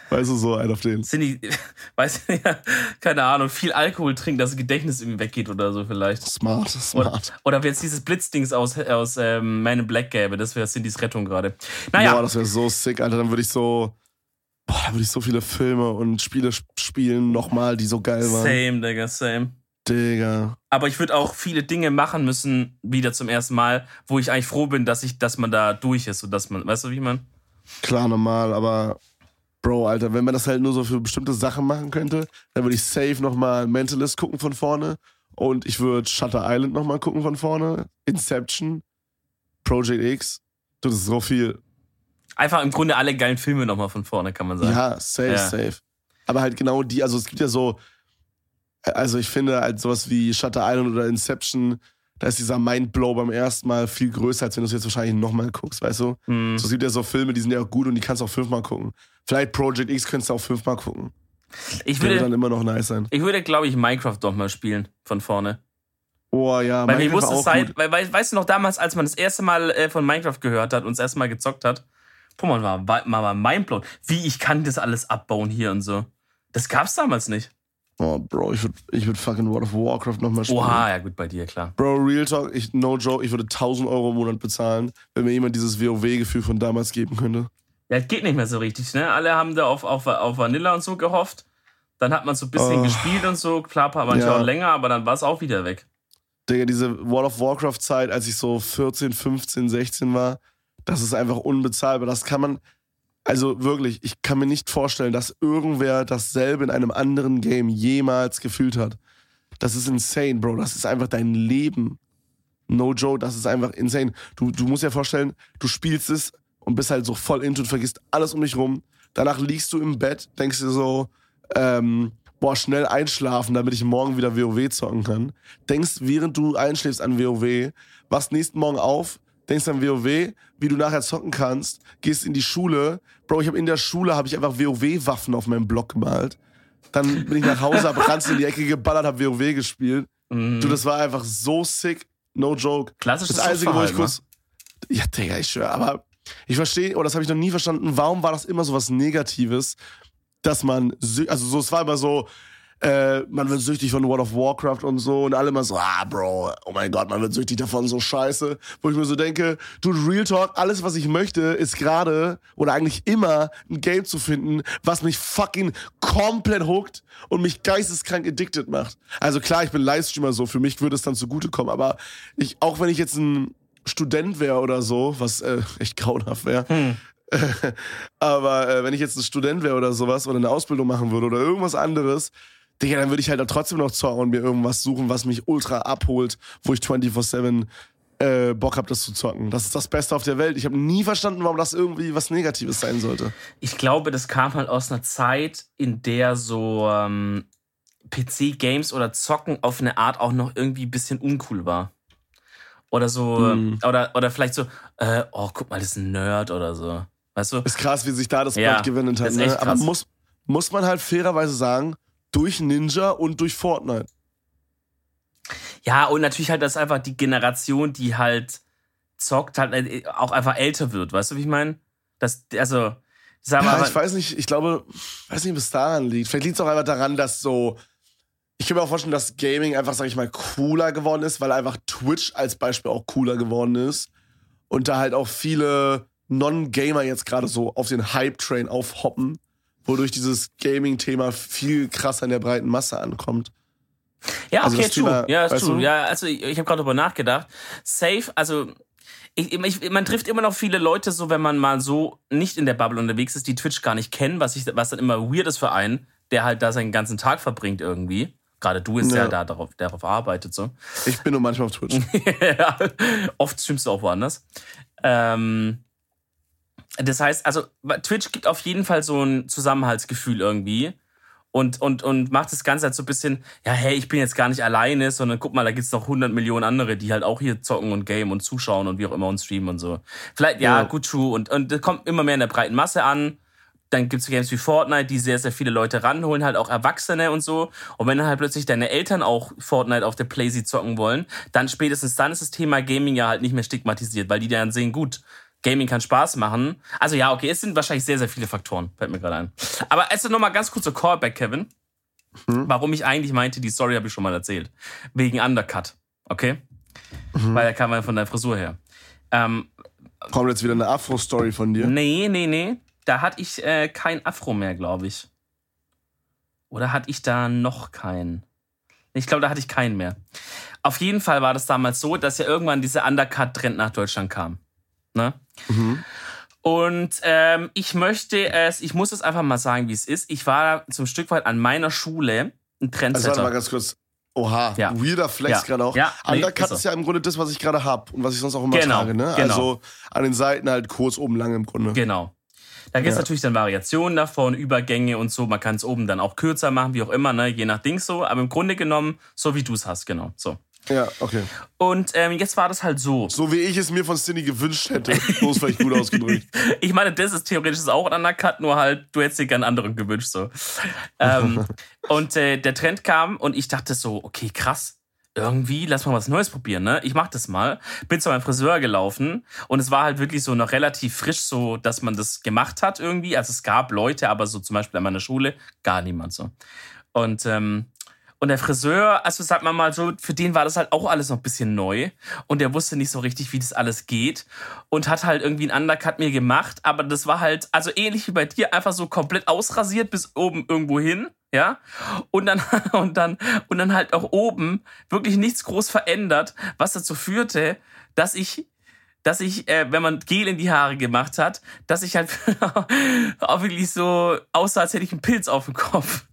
Weißt du, so ein auf den. Sind die, (laughs) weißt du, ja, keine Ahnung, viel Alkohol trinken, dass das Gedächtnis irgendwie weggeht oder so vielleicht. Smart, smart. Oder, oder wenn es dieses Blitzdings aus, aus ähm, Man in Black gäbe, das wäre Cindys Rettung gerade. Naja. Boah, das wäre so sick, Alter. Dann würde ich so, boah, dann würde ich so viele Filme und Spiele spielen nochmal, die so geil waren. Same, Digga, same. Digga. Aber ich würde auch viele Dinge machen müssen, wieder zum ersten Mal, wo ich eigentlich froh bin, dass ich, dass man da durch ist und dass man, weißt du, wie man? Klar, normal, aber Bro, Alter, wenn man das halt nur so für bestimmte Sachen machen könnte, dann würde ich safe nochmal Mentalist gucken von vorne und ich würde Shutter Island nochmal gucken von vorne, Inception, Project X. Du, das ist so viel. Einfach im Grunde alle geilen Filme nochmal von vorne, kann man sagen. Ja, safe, ja. safe. Aber halt genau die, also es gibt ja so, also ich finde halt sowas wie Shutter Island oder Inception, da ist dieser Mindblow beim ersten Mal viel größer, als wenn du es jetzt wahrscheinlich nochmal guckst, weißt du? Mhm. So, es gibt ja so Filme, die sind ja auch gut und die kannst du auch fünfmal gucken. Vielleicht Project X könntest du auch fünfmal gucken. Ich würde dann immer noch nice sein. Ich würde, glaube ich, Minecraft doch mal spielen von vorne. Oh ja, weil Minecraft mir sein, weil, weil, weißt du noch damals, als man das erste Mal äh, von Minecraft gehört hat und das erste Mal gezockt hat, guck mal, war, war, war mindblown. Wie ich kann das alles abbauen hier und so. Das gab's damals nicht. Oh, Bro, ich würde ich würd fucking World of Warcraft nochmal spielen. Oha, ja gut, bei dir, klar. Bro, Real Talk, ich, no joke, ich würde 1000 Euro im Monat bezahlen, wenn mir jemand dieses WoW-Gefühl von damals geben könnte. Ja, geht nicht mehr so richtig, ne? Alle haben da auf, auf, auf Vanilla und so gehofft. Dann hat man so ein bisschen oh. gespielt und so, klar, manchmal ja. auch länger, aber dann war es auch wieder weg. Digga, diese World of Warcraft-Zeit, als ich so 14, 15, 16 war, das ist einfach unbezahlbar. Das kann man, also wirklich, ich kann mir nicht vorstellen, dass irgendwer dasselbe in einem anderen Game jemals gefühlt hat. Das ist insane, Bro. Das ist einfach dein Leben. No joke, das ist einfach insane. Du, du musst dir vorstellen, du spielst es und bist halt so voll into und vergisst alles um dich rum. Danach liegst du im Bett, denkst dir so, ähm, boah, schnell einschlafen, damit ich morgen wieder WoW zocken kann. Denkst, während du einschläfst an WoW, wachst nächsten Morgen auf, denkst an WoW, wie du nachher zocken kannst, gehst in die Schule. Bro, ich habe in der Schule habe ich einfach WoW-Waffen auf meinem Block gemalt. Dann bin ich nach Hause, hab (laughs) ranz in die Ecke geballert, hab WoW gespielt. Mhm. Du, das war einfach so sick. No joke. Klassisches Das Einzige, wo ich kurz. Ja, Digga, ich schwöre, aber ich verstehe, oder das habe ich noch nie verstanden, warum war das immer so was Negatives, dass man, also so, es war immer so, äh, man wird süchtig von World of Warcraft und so und alle immer so, ah, Bro, oh mein Gott, man wird süchtig davon, so scheiße. Wo ich mir so denke, du, Real Talk, alles, was ich möchte, ist gerade oder eigentlich immer ein Game zu finden, was mich fucking komplett hookt und mich geisteskrank addicted macht. Also klar, ich bin Livestreamer so, für mich würde es dann zugutekommen, aber ich, auch wenn ich jetzt ein Student wäre oder so, was äh, echt grauenhaft wäre, hm. (laughs) aber äh, wenn ich jetzt ein Student wäre oder sowas oder eine Ausbildung machen würde oder irgendwas anderes, Digga, dann würde ich halt trotzdem noch zocken und mir irgendwas suchen, was mich ultra abholt, wo ich 24-7 äh, Bock habe, das zu zocken. Das ist das Beste auf der Welt. Ich habe nie verstanden, warum das irgendwie was Negatives sein sollte. Ich glaube, das kam halt aus einer Zeit, in der so ähm, PC-Games oder Zocken auf eine Art auch noch irgendwie ein bisschen uncool war. Oder so, mm. oder, oder vielleicht so, äh, oh, guck mal, das ist ein Nerd oder so. Weißt du? Ist krass, wie sich da das ja, Blatt gewendet hat. Ne? Aber muss, muss man halt fairerweise sagen, durch Ninja und durch Fortnite. Ja, und natürlich halt, dass einfach die Generation, die halt zockt, halt äh, auch einfach älter wird. Weißt du, wie ich meine? Das, also, sag mal. Ja, ich weiß nicht, ich glaube, weiß nicht, ob es daran liegt. Vielleicht liegt es auch einfach daran, dass so. Ich kann mir auch vorstellen, dass Gaming einfach, sag ich mal, cooler geworden ist, weil einfach Twitch als Beispiel auch cooler geworden ist. Und da halt auch viele Non-Gamer jetzt gerade so auf den Hype-Train aufhoppen wodurch dieses Gaming-Thema viel krasser in der breiten Masse ankommt. Ja, also okay, true. Thema, ja, ist true. Du? Ja, also ich, ich habe gerade darüber nachgedacht. Safe, also ich, ich, man trifft immer noch viele Leute so, wenn man mal so nicht in der Bubble unterwegs ist, die Twitch gar nicht kennen, was, ich, was dann immer weird ist für einen, der halt da seinen ganzen Tag verbringt irgendwie. Gerade du ist ja, ja da darauf, darauf arbeitet so. Ich bin nur manchmal auf Twitch. (laughs) ja, oft streamst du auch woanders. Ähm, das heißt, also Twitch gibt auf jeden Fall so ein Zusammenhaltsgefühl irgendwie und, und, und macht das Ganze halt so ein bisschen, ja, hey, ich bin jetzt gar nicht alleine, sondern guck mal, da gibt's noch 100 Millionen andere, die halt auch hier zocken und game und zuschauen und wie auch immer und streamen und so. Vielleicht, ja, ja. gut, true. Und, und das kommt immer mehr in der breiten Masse an. Dann gibt's Games wie Fortnite, die sehr, sehr viele Leute ranholen, halt auch Erwachsene und so. Und wenn dann halt plötzlich deine Eltern auch Fortnite auf der Playsee zocken wollen, dann spätestens dann ist das Thema Gaming ja halt nicht mehr stigmatisiert, weil die dann sehen, gut, Gaming kann Spaß machen. Also ja, okay, es sind wahrscheinlich sehr, sehr viele Faktoren, fällt mir gerade ein. Aber also nochmal ganz kurz zur Callback, Kevin. Hm? Warum ich eigentlich meinte, die Story habe ich schon mal erzählt. Wegen Undercut, okay? Mhm. Weil da kam man von der Frisur her. Ähm, Kommt jetzt wieder eine Afro-Story von dir? nee, nee, nee. Da hatte ich äh, kein Afro mehr, glaube ich. Oder hatte ich da noch keinen? Ich glaube, da hatte ich keinen mehr. Auf jeden Fall war das damals so, dass ja irgendwann dieser Undercut-Trend nach Deutschland kam. Ne? Mhm. Und ähm, ich möchte es, ich muss es einfach mal sagen, wie es ist. Ich war zum Stück weit an meiner Schule ein Also Trendsetter. warte mal ganz kurz. Oha, Ja. weirder Flex Ja. gerade auch. Ja, nee, Undercut ist so. ist ja im Grunde das, was ich gerade hab und was ich sonst auch immer Genau, trage. Ne? genau. Also an den Seiten halt kurz oben lang im Grunde. Genau. Da gibt es Ja. natürlich dann Variationen davon, Übergänge und so. Man kann es oben dann auch kürzer machen, wie auch immer, ne? je nach Ding so. Aber im Grunde genommen, so wie du es hast, genau. So. Ja, okay. Und ähm, jetzt war das halt so. So wie ich es mir von Cindy gewünscht hätte. Ist vielleicht gut (laughs) ausgedrückt. Ich meine, das ist theoretisch auch ein Undercut, nur halt, du hättest dir gern anderen gewünscht. So. ähm, (laughs) und äh, der Trend kam und ich dachte so, okay, krass. Irgendwie, lass mal was Neues probieren, ne? Ich mach das mal. Bin zu meinem Friseur gelaufen und es war halt wirklich so noch relativ frisch, so dass man das gemacht hat irgendwie. Also es gab Leute, aber so zum Beispiel an meiner Schule gar niemand so. Und ähm, und der Friseur, also sagt man mal so, für den war das halt auch alles noch ein bisschen neu. Und der wusste nicht so richtig, wie das alles geht. Und hat halt irgendwie einen Undercut mir gemacht. Aber das war halt, also ähnlich wie bei dir, einfach so komplett ausrasiert bis oben irgendwo hin. Ja. Und dann, (laughs) und dann, und dann halt auch oben wirklich nichts groß verändert, was dazu führte, dass ich dass ich, äh, wenn man Gel in die Haare gemacht hat, dass ich halt (laughs) auch wirklich so aussah, als hätte ich einen Pilz auf dem Kopf.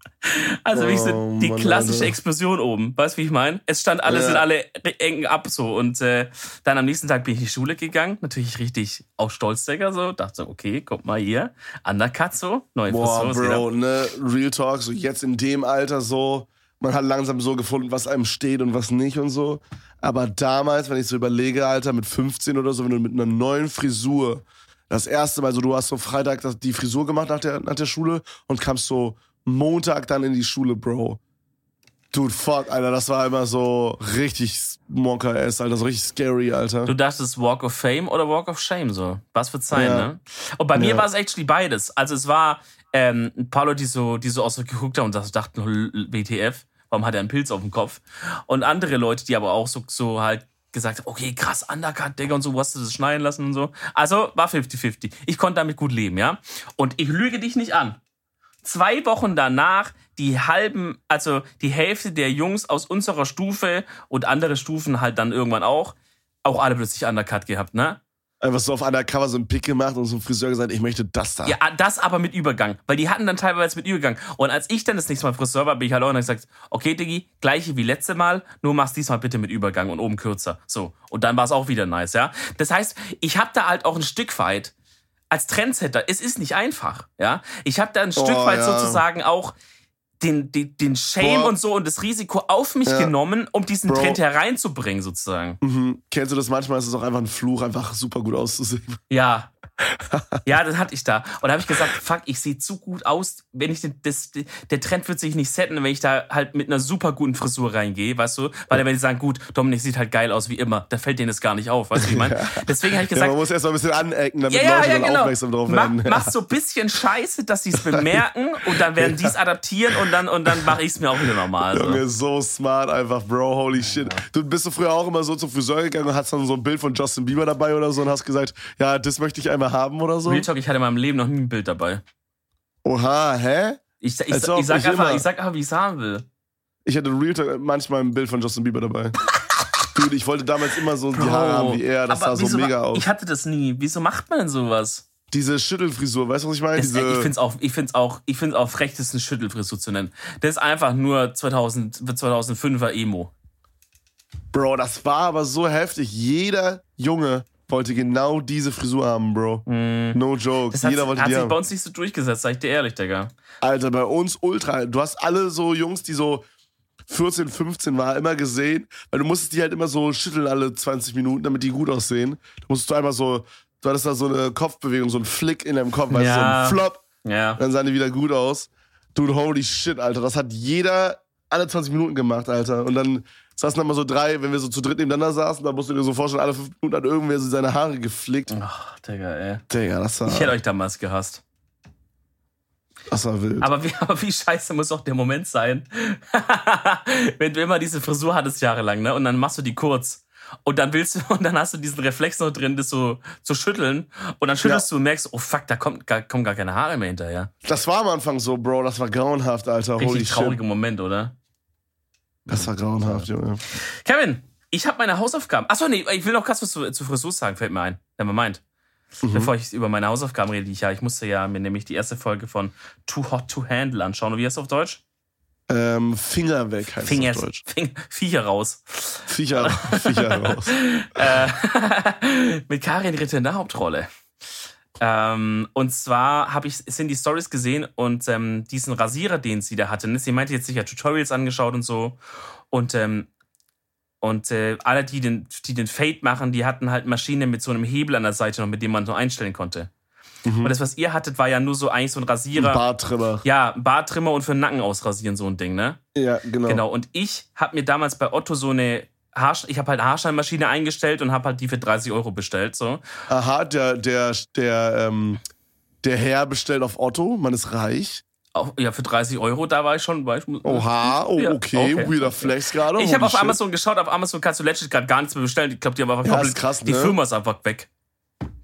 Also wirklich so Oh, die klassische. Explosion oben. Weißt du, wie ich meine? Es stand alles Ja. in alle Ecken ab so. Und äh, dann am nächsten Tag bin ich in die Schule gegangen. Natürlich richtig auch stolz, Digga, so. Dachte so, okay, guck mal hier. Undercut so. Neue Boah, Frisur. Bro, ne? Real Talk, so jetzt in dem Alter so. Man hat langsam so gefunden, was einem steht und was nicht und so. Aber damals, wenn ich so überlege, Alter, mit 15 oder so, wenn du mit einer neuen Frisur das erste Mal, so du hast so Freitag die Frisur gemacht nach der, nach der Schule und kamst so Montag dann in die Schule, Bro. Dude, fuck, Alter, das war immer so richtig Monka-ass, Alter, so richtig scary, Alter. Du dachtest Walk of Fame oder Walk of Shame so. Was wird sein, Ja. ne? Und bei mir Ja. war es actually beides. Also es war ähm, ein paar Leute, die so, die so auch so geguckt haben und das dachten, "Lol, WTF, warum hat er einen Pilz auf dem Kopf? Und andere Leute, die aber auch so, so halt gesagt haben, okay, krass, Undercut, Digga und so, wo hast du das schneiden lassen und so. Also war 50-50. Ich konnte damit gut leben, ja? Und ich lüge dich nicht an. Zwei Wochen danach die halben, also die Hälfte der Jungs aus unserer Stufe und andere Stufen halt dann irgendwann auch, auch alle plötzlich Undercut gehabt, ne? Einfach so auf Undercover so einen Pick gemacht und zum Friseur gesagt, ich möchte das da. Ja, das aber mit Übergang, weil die hatten dann teilweise mit Übergang. Und als ich dann das nächste Mal Friseur war, bin ich halt auch und hab gesagt, okay, Diggi, gleiche wie letzte Mal, nur mach's diesmal bitte mit Übergang und oben kürzer. So. Und dann war es auch wieder nice, ja. Das heißt, ich habe da halt auch ein Stück weit als Trendsetter, es ist nicht einfach, ja. Ich habe da ein Stück Oh, weit ja. sozusagen auch den, den, den Shame Boah. und so und das Risiko auf mich Ja. genommen, um diesen Bro. Trend hereinzubringen, sozusagen. Mhm. Kennst du das manchmal? Ist es auch einfach ein Fluch, einfach super gut auszusehen. Ja. (laughs) Ja, das hatte ich da. Und da habe ich gesagt, fuck, ich sehe zu gut aus, wenn ich den, das, der Trend wird sich nicht setten, wenn ich da halt mit einer super guten Frisur reingehe, weißt du? Weil dann werden die sagen, gut, Dominik sieht halt geil aus wie immer. Da fällt denen das gar nicht auf, weißt du, wie ich meine? (laughs) Deswegen habe ich Ja, gesagt, man muss erst mal ein bisschen anecken, damit ja, ja, Leute ja, dann genau. aufmerksam drauf Mach, werden. mach so ein bisschen Scheiße, dass sie es (laughs) bemerken und dann werden die es adaptieren und dann, und dann mache ich es mir auch wieder normal. So. Junge, so smart einfach, Bro, holy shit. Du bist du früher auch immer so zum Friseur gegangen und hast dann so ein Bild von Justin Bieber dabei oder so und hast gesagt, ja, das möchte ich einmal haben oder so? Real Talk, ich hatte in meinem Leben noch nie ein Bild dabei. Oha, hä? Ich, ich, Als ob, ich, sag ich einfach, immer. ich sag einfach, wie ich es haben will. Ich hatte Real Talk manchmal ein Bild von Justin Bieber dabei. (laughs) Dude, ich wollte damals immer so die Haare haben wie er, das Aber sah so mega aus. Ich hatte das nie. Wieso macht man denn sowas? Diese Schüttelfrisur, weißt du, was ich meine? Das, Diese, ich finde es auch, ich find's auch, ich find's auch frech, das eine Schüttelfrisur zu nennen. Das ist einfach nur 2000, 2005er Emo. Bro, das war aber so heftig. Jeder Junge wollte genau diese Frisur haben, Bro. No joke. Das hat, Jeder wollte hat die sich haben. bei uns nicht so durchgesetzt, sag ich dir ehrlich, Digga. Alter, bei uns ultra. Du hast alle so Jungs, die so 14, 15 waren, immer gesehen, weil du musstest die halt immer so schütteln alle 20 Minuten, damit die gut aussehen. Du musstest du einmal so, du hattest da so eine Kopfbewegung, so ein Flick in deinem Kopf, weißt du, so Ja. ein Flop, Ja. dann sahen die wieder gut aus. Dude, holy shit, Alter, das hat jeder alle 20 Minuten gemacht, Alter. Und dann saßen da mal so drei, wenn wir so zu dritt nebeneinander saßen, da musst du dir so vorstellen, alle fünf Minuten hat irgendwer so seine Haare geflickt. Ach, Digga, ey. Digga, das war, Ich hätte euch damals gehasst. das war wild. Aber wie, (laughs) aber wie scheiße muss auch der Moment sein, (laughs) wenn du immer diese Frisur hattest jahrelang, ne? Und dann machst du die kurz. Und dann willst du, (laughs) und dann hast du diesen Reflex noch drin, das so zu schütteln. Und dann schüttelst du und merkst, oh fuck, da kommt, gar, kommen gar keine Haare mehr hinterher. Das war am Anfang so, Bro, das war grauenhaft, Alter. Holy Richtig shit. trauriger Moment, oder? Das war grauenhaft, Junge. Kevin, ich habe meine Hausaufgaben. Achso, nee, ich will noch kurz was zu, zu Frisur sagen, fällt mir ein. Never mind. Mhm. Bevor ich über meine Hausaufgaben rede, die ich ja, ich musste ja mir nämlich die erste Folge von Too Hot to Handle anschauen. Und wie heißt es auf Deutsch? Ähm, Finger weg heißt Finger, es auf Deutsch. Fing, Viecher raus. Viecher, Viecher raus. (laughs) Äh, (laughs) mit Karin Ritter in der Hauptrolle. Ähm, und zwar habe ich sind die Stories gesehen und ähm, diesen Rasierer, den sie da hatte. Ne? Sie meinte jetzt sich ja Tutorials angeschaut und so. Und ähm, und äh, alle, die den, die den Fade machen, die hatten halt Maschine mit so einem Hebel an der Seite noch, mit dem man so einstellen konnte. Und das, was ihr hattet, war ja nur so eigentlich so ein Rasierer. Bartrimmer. ja, ein Bartrimmer und für den Nacken ausrasieren, so ein Ding, ne? Ja, genau. Genau. Und ich habe mir damals bei Otto so eine Haarsch ich habe halt eine Haarscheinmaschine eingestellt und habe halt die für 30 Euro bestellt. So. Aha, der, der, der, ähm, der Herr bestellt auf Otto, man ist reich. Auch, ja, für 30 Euro, da war ich schon. War ich, Oha, oh, (laughs) okay, okay. weirder Flex gerade. Ich habe auf shit. Amazon geschaut, auf Amazon kannst du letztlich gerade gar nichts mehr bestellen. Ich glaube, die haben einfach Ja, komplett, krass, die ne? Firma ist einfach weg.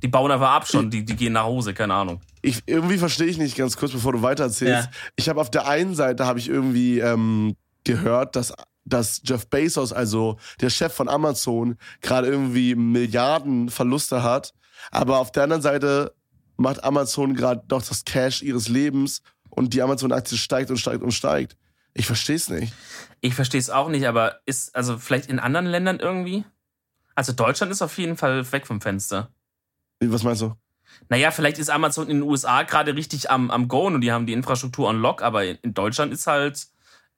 Die bauen einfach ab schon, die, die gehen nach Hause, keine Ahnung. Ich, irgendwie verstehe ich nicht, ganz kurz, bevor du weitererzählst. Ja. Ich habe auf der einen Seite habe ich irgendwie ähm, gehört, dass, dass Jeff Bezos, also der Chef von Amazon, gerade irgendwie Milliarden Verluste hat. Aber auf der anderen Seite macht Amazon gerade doch das Cash ihres Lebens und die Amazon-Aktie steigt und steigt und steigt. Ich verstehe es nicht. Ich verstehe es auch nicht, aber ist, also vielleicht in anderen Ländern irgendwie? Also Deutschland ist auf jeden Fall weg vom Fenster. Was meinst du? Naja, vielleicht ist Amazon in den USA gerade richtig am, am Go und die haben die Infrastruktur on Lock, aber in, in Deutschland ist halt.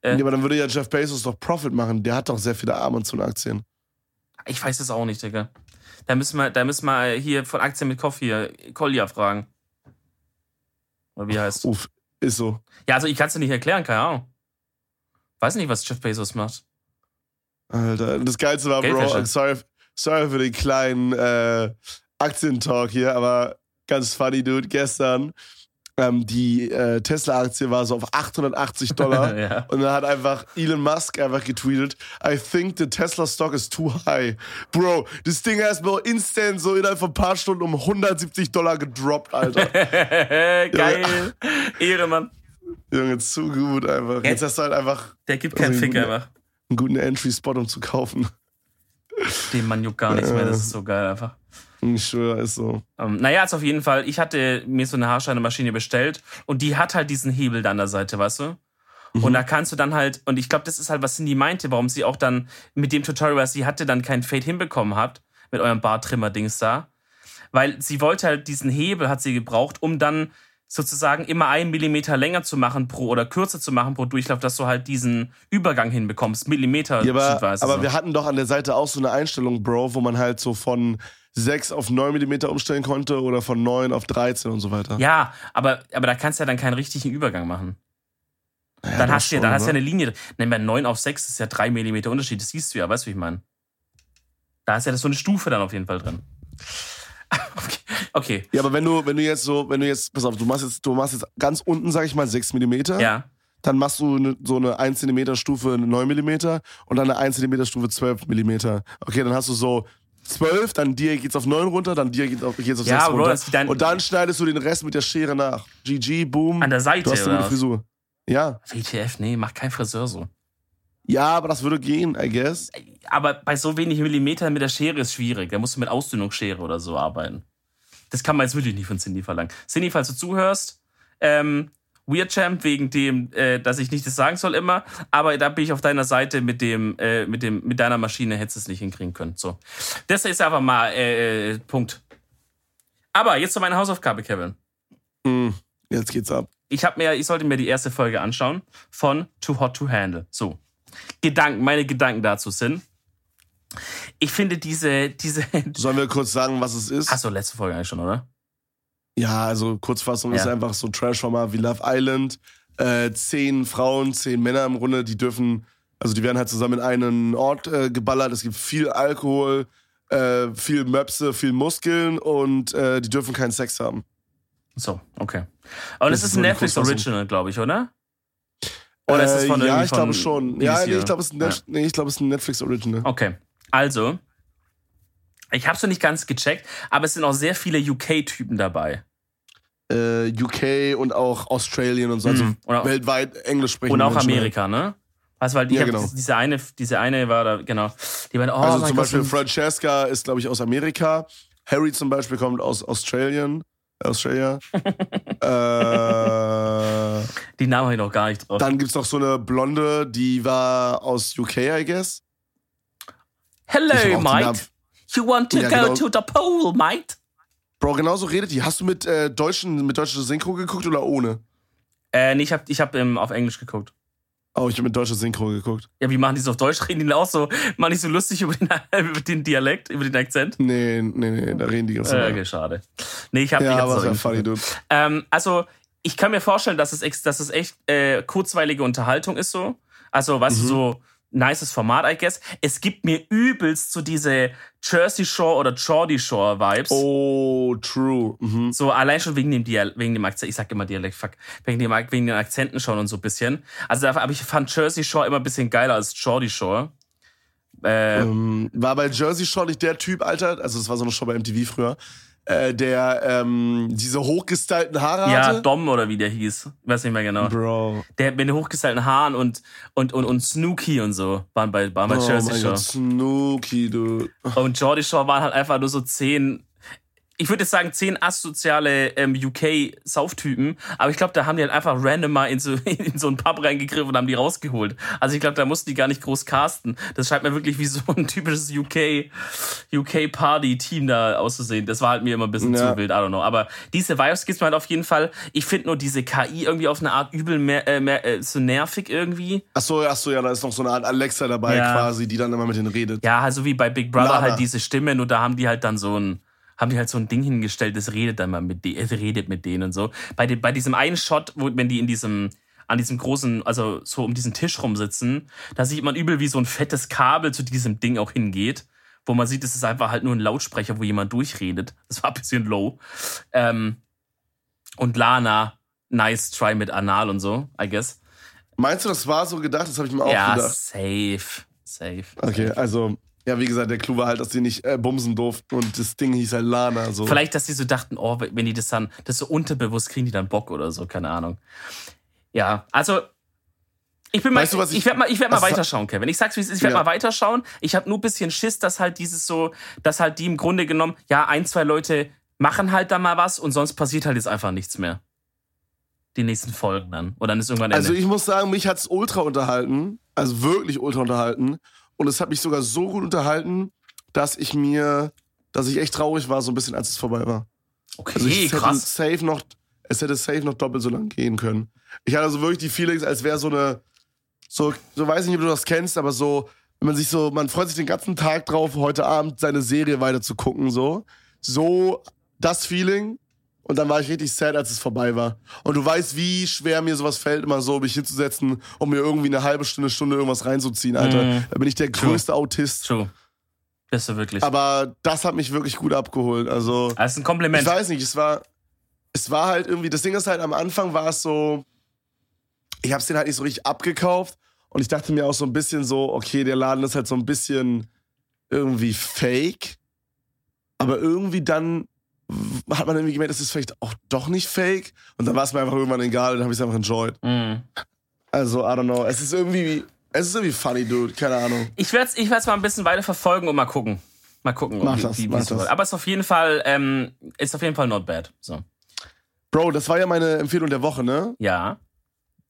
Äh, Ja, aber dann würde ja Jeff Bezos doch Profit machen. Der hat doch sehr viele Amazon-Aktien. Ich weiß es auch nicht, Digga. Da müssen wir, da müssen wir hier von Aktien mit hier Kolja fragen. Oder wie heißt? Uff, ist so. Ja, also ich kann es dir nicht erklären, keine Ahnung. Weiß nicht, was Jeff Bezos macht. Alter, das Geilste war, Bro, sorry, sorry für den kleinen äh, Aktientalk hier, aber ganz funny, Dude. Gestern, ähm, die äh, Tesla-Aktie war so auf 880 (laughs) Dollar. ja. Und dann hat einfach Elon Musk einfach getweetet, I think the Tesla stock is too high. Bro, das Ding erstmal instant so innerhalb von ein paar Stunden um 170 Dollar gedroppt, Alter. (laughs) Geil. Ehre, Mann. Junge, zu gut einfach. Jetzt hast du halt einfach Der gibt keinen Also, Fick einfach. einen guten Entry-Spot, um zu kaufen. Dem Mann juckt gar nichts mehr, das ist so geil einfach. Ich schwöre, ist so. Ähm, naja, also auf jeden Fall, ich hatte mir so eine Haarschneidermaschine bestellt und die hat halt diesen Hebel da an der Seite, weißt du? Mhm. Und da kannst du dann halt, und ich glaube, das ist halt, was Cindy meinte, warum sie auch dann mit dem Tutorial, was sie hatte, dann kein Fade hinbekommen hat, mit eurem Bartrimmer-Dings da. Weil sie wollte halt diesen Hebel, hat sie gebraucht, um dann sozusagen immer einen Millimeter länger zu machen pro oder kürzer zu machen pro Durchlauf, dass du halt diesen Übergang hinbekommst, Millimeter Ja, aber, aber so. wir hatten doch an der Seite auch so eine Einstellung, Bro, wo man halt so von 6 auf 9 mm umstellen konnte oder von 9 auf 13 und so weiter. Ja, aber, aber da kannst du ja dann keinen richtigen Übergang machen. Ja, Dann hast du ja, dann hast du ja ne? eine Linie. Nein, bei 9 auf 6 ist ja 3 mm Unterschied. Das siehst du ja, weißt du, wie ich meine? Da ist ja so eine Stufe dann auf jeden Fall drin. (laughs) Okay. Okay. Ja, aber wenn du, wenn du jetzt so, wenn du jetzt, pass auf, du machst jetzt, du machst jetzt ganz unten, sag ich mal, 6 mm, Ja. dann machst du eine, so eine 1 cm Stufe 9 mm und dann eine 1 cm Stufe 12 mm. Okay, dann hast du so 12, dann dir geht's auf 9 runter, dann dir geht's auf, geht's auf Ja, 6 Bro, runter. dein- und dann schneidest du den Rest mit der Schere nach. GG, boom. An der Seite, Du hast eine oder gute? Frisur. Ja. WTF, nee, macht kein Friseur so. Ja, aber das würde gehen, I guess. Aber bei so wenig Millimetern mit der Schere ist schwierig. Da musst du mit Ausdünnungsschere oder so arbeiten. Das kann man jetzt wirklich nicht von Cindy verlangen. Cindy, falls du zuhörst, ähm, Weird Champ wegen dem, äh, dass ich nicht das sagen soll immer, aber da bin ich auf deiner Seite mit dem, äh, mit dem, mit deiner Maschine hättest du es nicht hinkriegen können. So, das ist einfach mal äh, äh, Punkt. Aber jetzt zu meiner Hausaufgabe, Kevin. Hm, jetzt geht's ab. Ich habe mir, ich sollte mir die erste Folge anschauen von Too Hot to Handle. So, Gedanken, meine Gedanken dazu sind. Ich finde diese, diese. (laughs) Sollen wir kurz sagen, was es ist? Achso, letzte Folge eigentlich schon, oder? Ja, also Kurzfassung ist Ja. einfach so Trash-Format wie Love Island, äh, zehn Frauen, zehn Männer im Grunde, die dürfen, also die werden halt zusammen in einen Ort äh, geballert. Es gibt viel Alkohol, äh, viel Möpse, viel Muskeln und äh, die dürfen keinen Sex haben. So, okay. Aber das, Das ist ist ein Netflix. Original, glaube ich, oder? Oder ist es von äh, ja, ich glaube schon. Ja, nee, ich glaube, es ist ein, Net- nee, ich glaube, es ist ein Netflix Original. Okay, also, ich habe es noch nicht ganz gecheckt, aber es sind auch sehr viele UK-Typen dabei. Äh, UK und auch Australien und so, also Mhm. Und auch- weltweit Englisch sprechen. Und auch Menschen. Amerika, ne? Also, weil die Ja, genau. diese eine, diese eine war da, genau. Die waren, oh Also zum Gott, Beispiel Francesca ist, glaube ich, aus Amerika. Harry zum Beispiel kommt aus Australien. Australia. (laughs) äh, die Namen habe ich noch gar nicht drauf. dann gibt's noch so eine Blonde, die war aus UK, I guess. Hab Hello, mate. You want to Ja, go genau. to the pole, mate? Bro, genauso redet die. Hast du mit äh, deutschen, mit deutscher Synchro geguckt oder ohne? Äh, nee, ich habe ich hab, ähm, auf Englisch geguckt. Oh, ich habe mit deutscher Synchro geguckt. Ja, wie machen die es auf Deutsch? Reden die auch so, machen die so lustig über den, (laughs) über den Dialekt, über den Akzent? Nee, nee, nee, da reden die ganz Äh, normal. okay, schade. Nee, ich habe Ja, ich aber war Englisch funny, dude. Ähm, also, ich kann mir vorstellen, dass es, dass es echt äh, kurzweilige Unterhaltung ist so. Also, weißt Mhm. du, so nices Format, I guess. Es gibt mir übelst so diese Jersey Shore oder Geordie Shore Vibes. Oh, true. Mhm. So allein schon wegen dem, Dial wegen dem Akzent, ich sag immer Dialekt, fuck, wegen, dem, wegen den Akzenten schon und so ein bisschen. Also, aber ich fand Jersey Shore immer ein bisschen geiler als Geordie Shore. Äh, Ähm, war bei Jersey Shore nicht der Typ, Alter, also das war so eine Show bei MTV früher, äh, der ähm, diese hochgestylten Haare ja, hatte. Dom oder wie der hieß. Weiß nicht mehr genau. Bro. Der mit den hochgestylten Haaren und, und, und, und Snooki und so waren bei, waren bei Oh Jersey mein Shore. Gott, Snooki, du. Und Geordie Shore waren halt einfach nur so zehn, ich würde jetzt sagen, zehn asoziale ähm, UK-Sauftypen, aber ich glaube, da haben die halt einfach random mal in so, (laughs) in so einen Pub reingegriffen und haben die rausgeholt. Also ich glaube, da mussten die gar nicht groß casten. Das scheint mir wirklich wie so (laughs) ein typisches UK, UK-Party-Team da auszusehen. Das war halt mir immer ein bisschen Ja. zu wild, I don't know. Aber diese Vibes gibt's mir halt auf jeden Fall. Ich finde nur diese KI irgendwie auf eine Art übel mehr, äh, mehr äh, so nervig irgendwie. Achso, achso, ja, da ist noch so eine Art Alexa dabei Ja. quasi, die dann immer mit denen redet. Ja, also wie bei Big Brother Lana. halt diese Stimme, nur da haben die halt dann so ein, haben die halt so ein Ding hingestellt, das redet dann mal mit denen, es redet mit denen und so. Bei, dem, bei diesem einen Shot, wo, wenn die in diesem, an diesem großen, also so um diesen Tisch rumsitzen, da sieht man übel, wie so ein fettes Kabel zu diesem Ding auch hingeht. Wo man sieht, es ist einfach halt nur ein Lautsprecher, wo jemand durchredet. (laughs) Das war ein bisschen low. Ähm, und Lana, nice try mit Anal und so, I guess. Meinst du, das war so gedacht? Das habe ich mir auch ja, gedacht. safe. Safe. Okay, also, ja, wie gesagt, der Clou war halt, dass die nicht äh, bumsen durften und das Ding hieß halt Lana. So. Vielleicht, dass die so dachten, oh, wenn die das dann, das so unterbewusst kriegen die dann Bock oder so, keine Ahnung. Ja, also ich bin Weißt mal, du, was ich, ich- werde mal, ich werd mal was- weiterschauen, Kevin. Ich sag's wie es ist, ich werde Ja. mal weiterschauen. Ich habe nur ein bisschen Schiss, dass halt dieses so, dass halt die im Grunde genommen, ja, ein, zwei Leute machen halt da mal was und sonst passiert halt jetzt einfach nichts mehr. Die nächsten Folgen dann. Und dann ist irgendwann Ende. Also ich muss sagen, mich hat's ultra unterhalten. Also wirklich ultra unterhalten. Und es hat mich sogar so gut unterhalten, dass ich mir, dass ich echt traurig war, so ein bisschen, als es vorbei war. okay, Also ich, es hätte krass. safe noch, es hätte safe noch doppelt so lang gehen können. Ich hatte also wirklich die Feelings, als wäre so eine, so, so weiß ich nicht, ob du das kennst, aber so, wenn man sich so, man freut sich den ganzen Tag drauf, heute Abend seine Serie weiter zu gucken, so. So das Feeling. Und dann war ich richtig sad, als es vorbei war. Und du weißt, wie schwer mir sowas fällt, immer so, mich hinzusetzen, um mir irgendwie eine halbe Stunde, Stunde irgendwas reinzuziehen, Alter. Mhm. Da bin ich der True. größte Autist. True. Bist du wirklich. Aber das hat mich wirklich gut abgeholt. Also. das ist ein Kompliment. Ich weiß nicht, es war, es war halt irgendwie, das Ding ist halt, am Anfang war es so, ich hab's den halt nicht so richtig abgekauft und ich dachte mir auch so ein bisschen so, okay, der Laden ist halt so ein bisschen irgendwie fake, aber irgendwie dann hat man irgendwie gemerkt, das ist vielleicht auch doch nicht fake und dann war es mir einfach irgendwann egal und dann habe ich es einfach enjoyed. Mhm. Also, I don't know, es ist irgendwie, es ist irgendwie funny, dude, keine Ahnung. Ich werde es ich werd's mal ein bisschen weiter verfolgen und mal gucken. Mal gucken. Mach wie, das, mach es so das. wird. Aber es ist auf jeden Fall, ähm, ist auf jeden Fall not bad. So. Bro, das war ja meine Empfehlung der Woche, ne? Ja.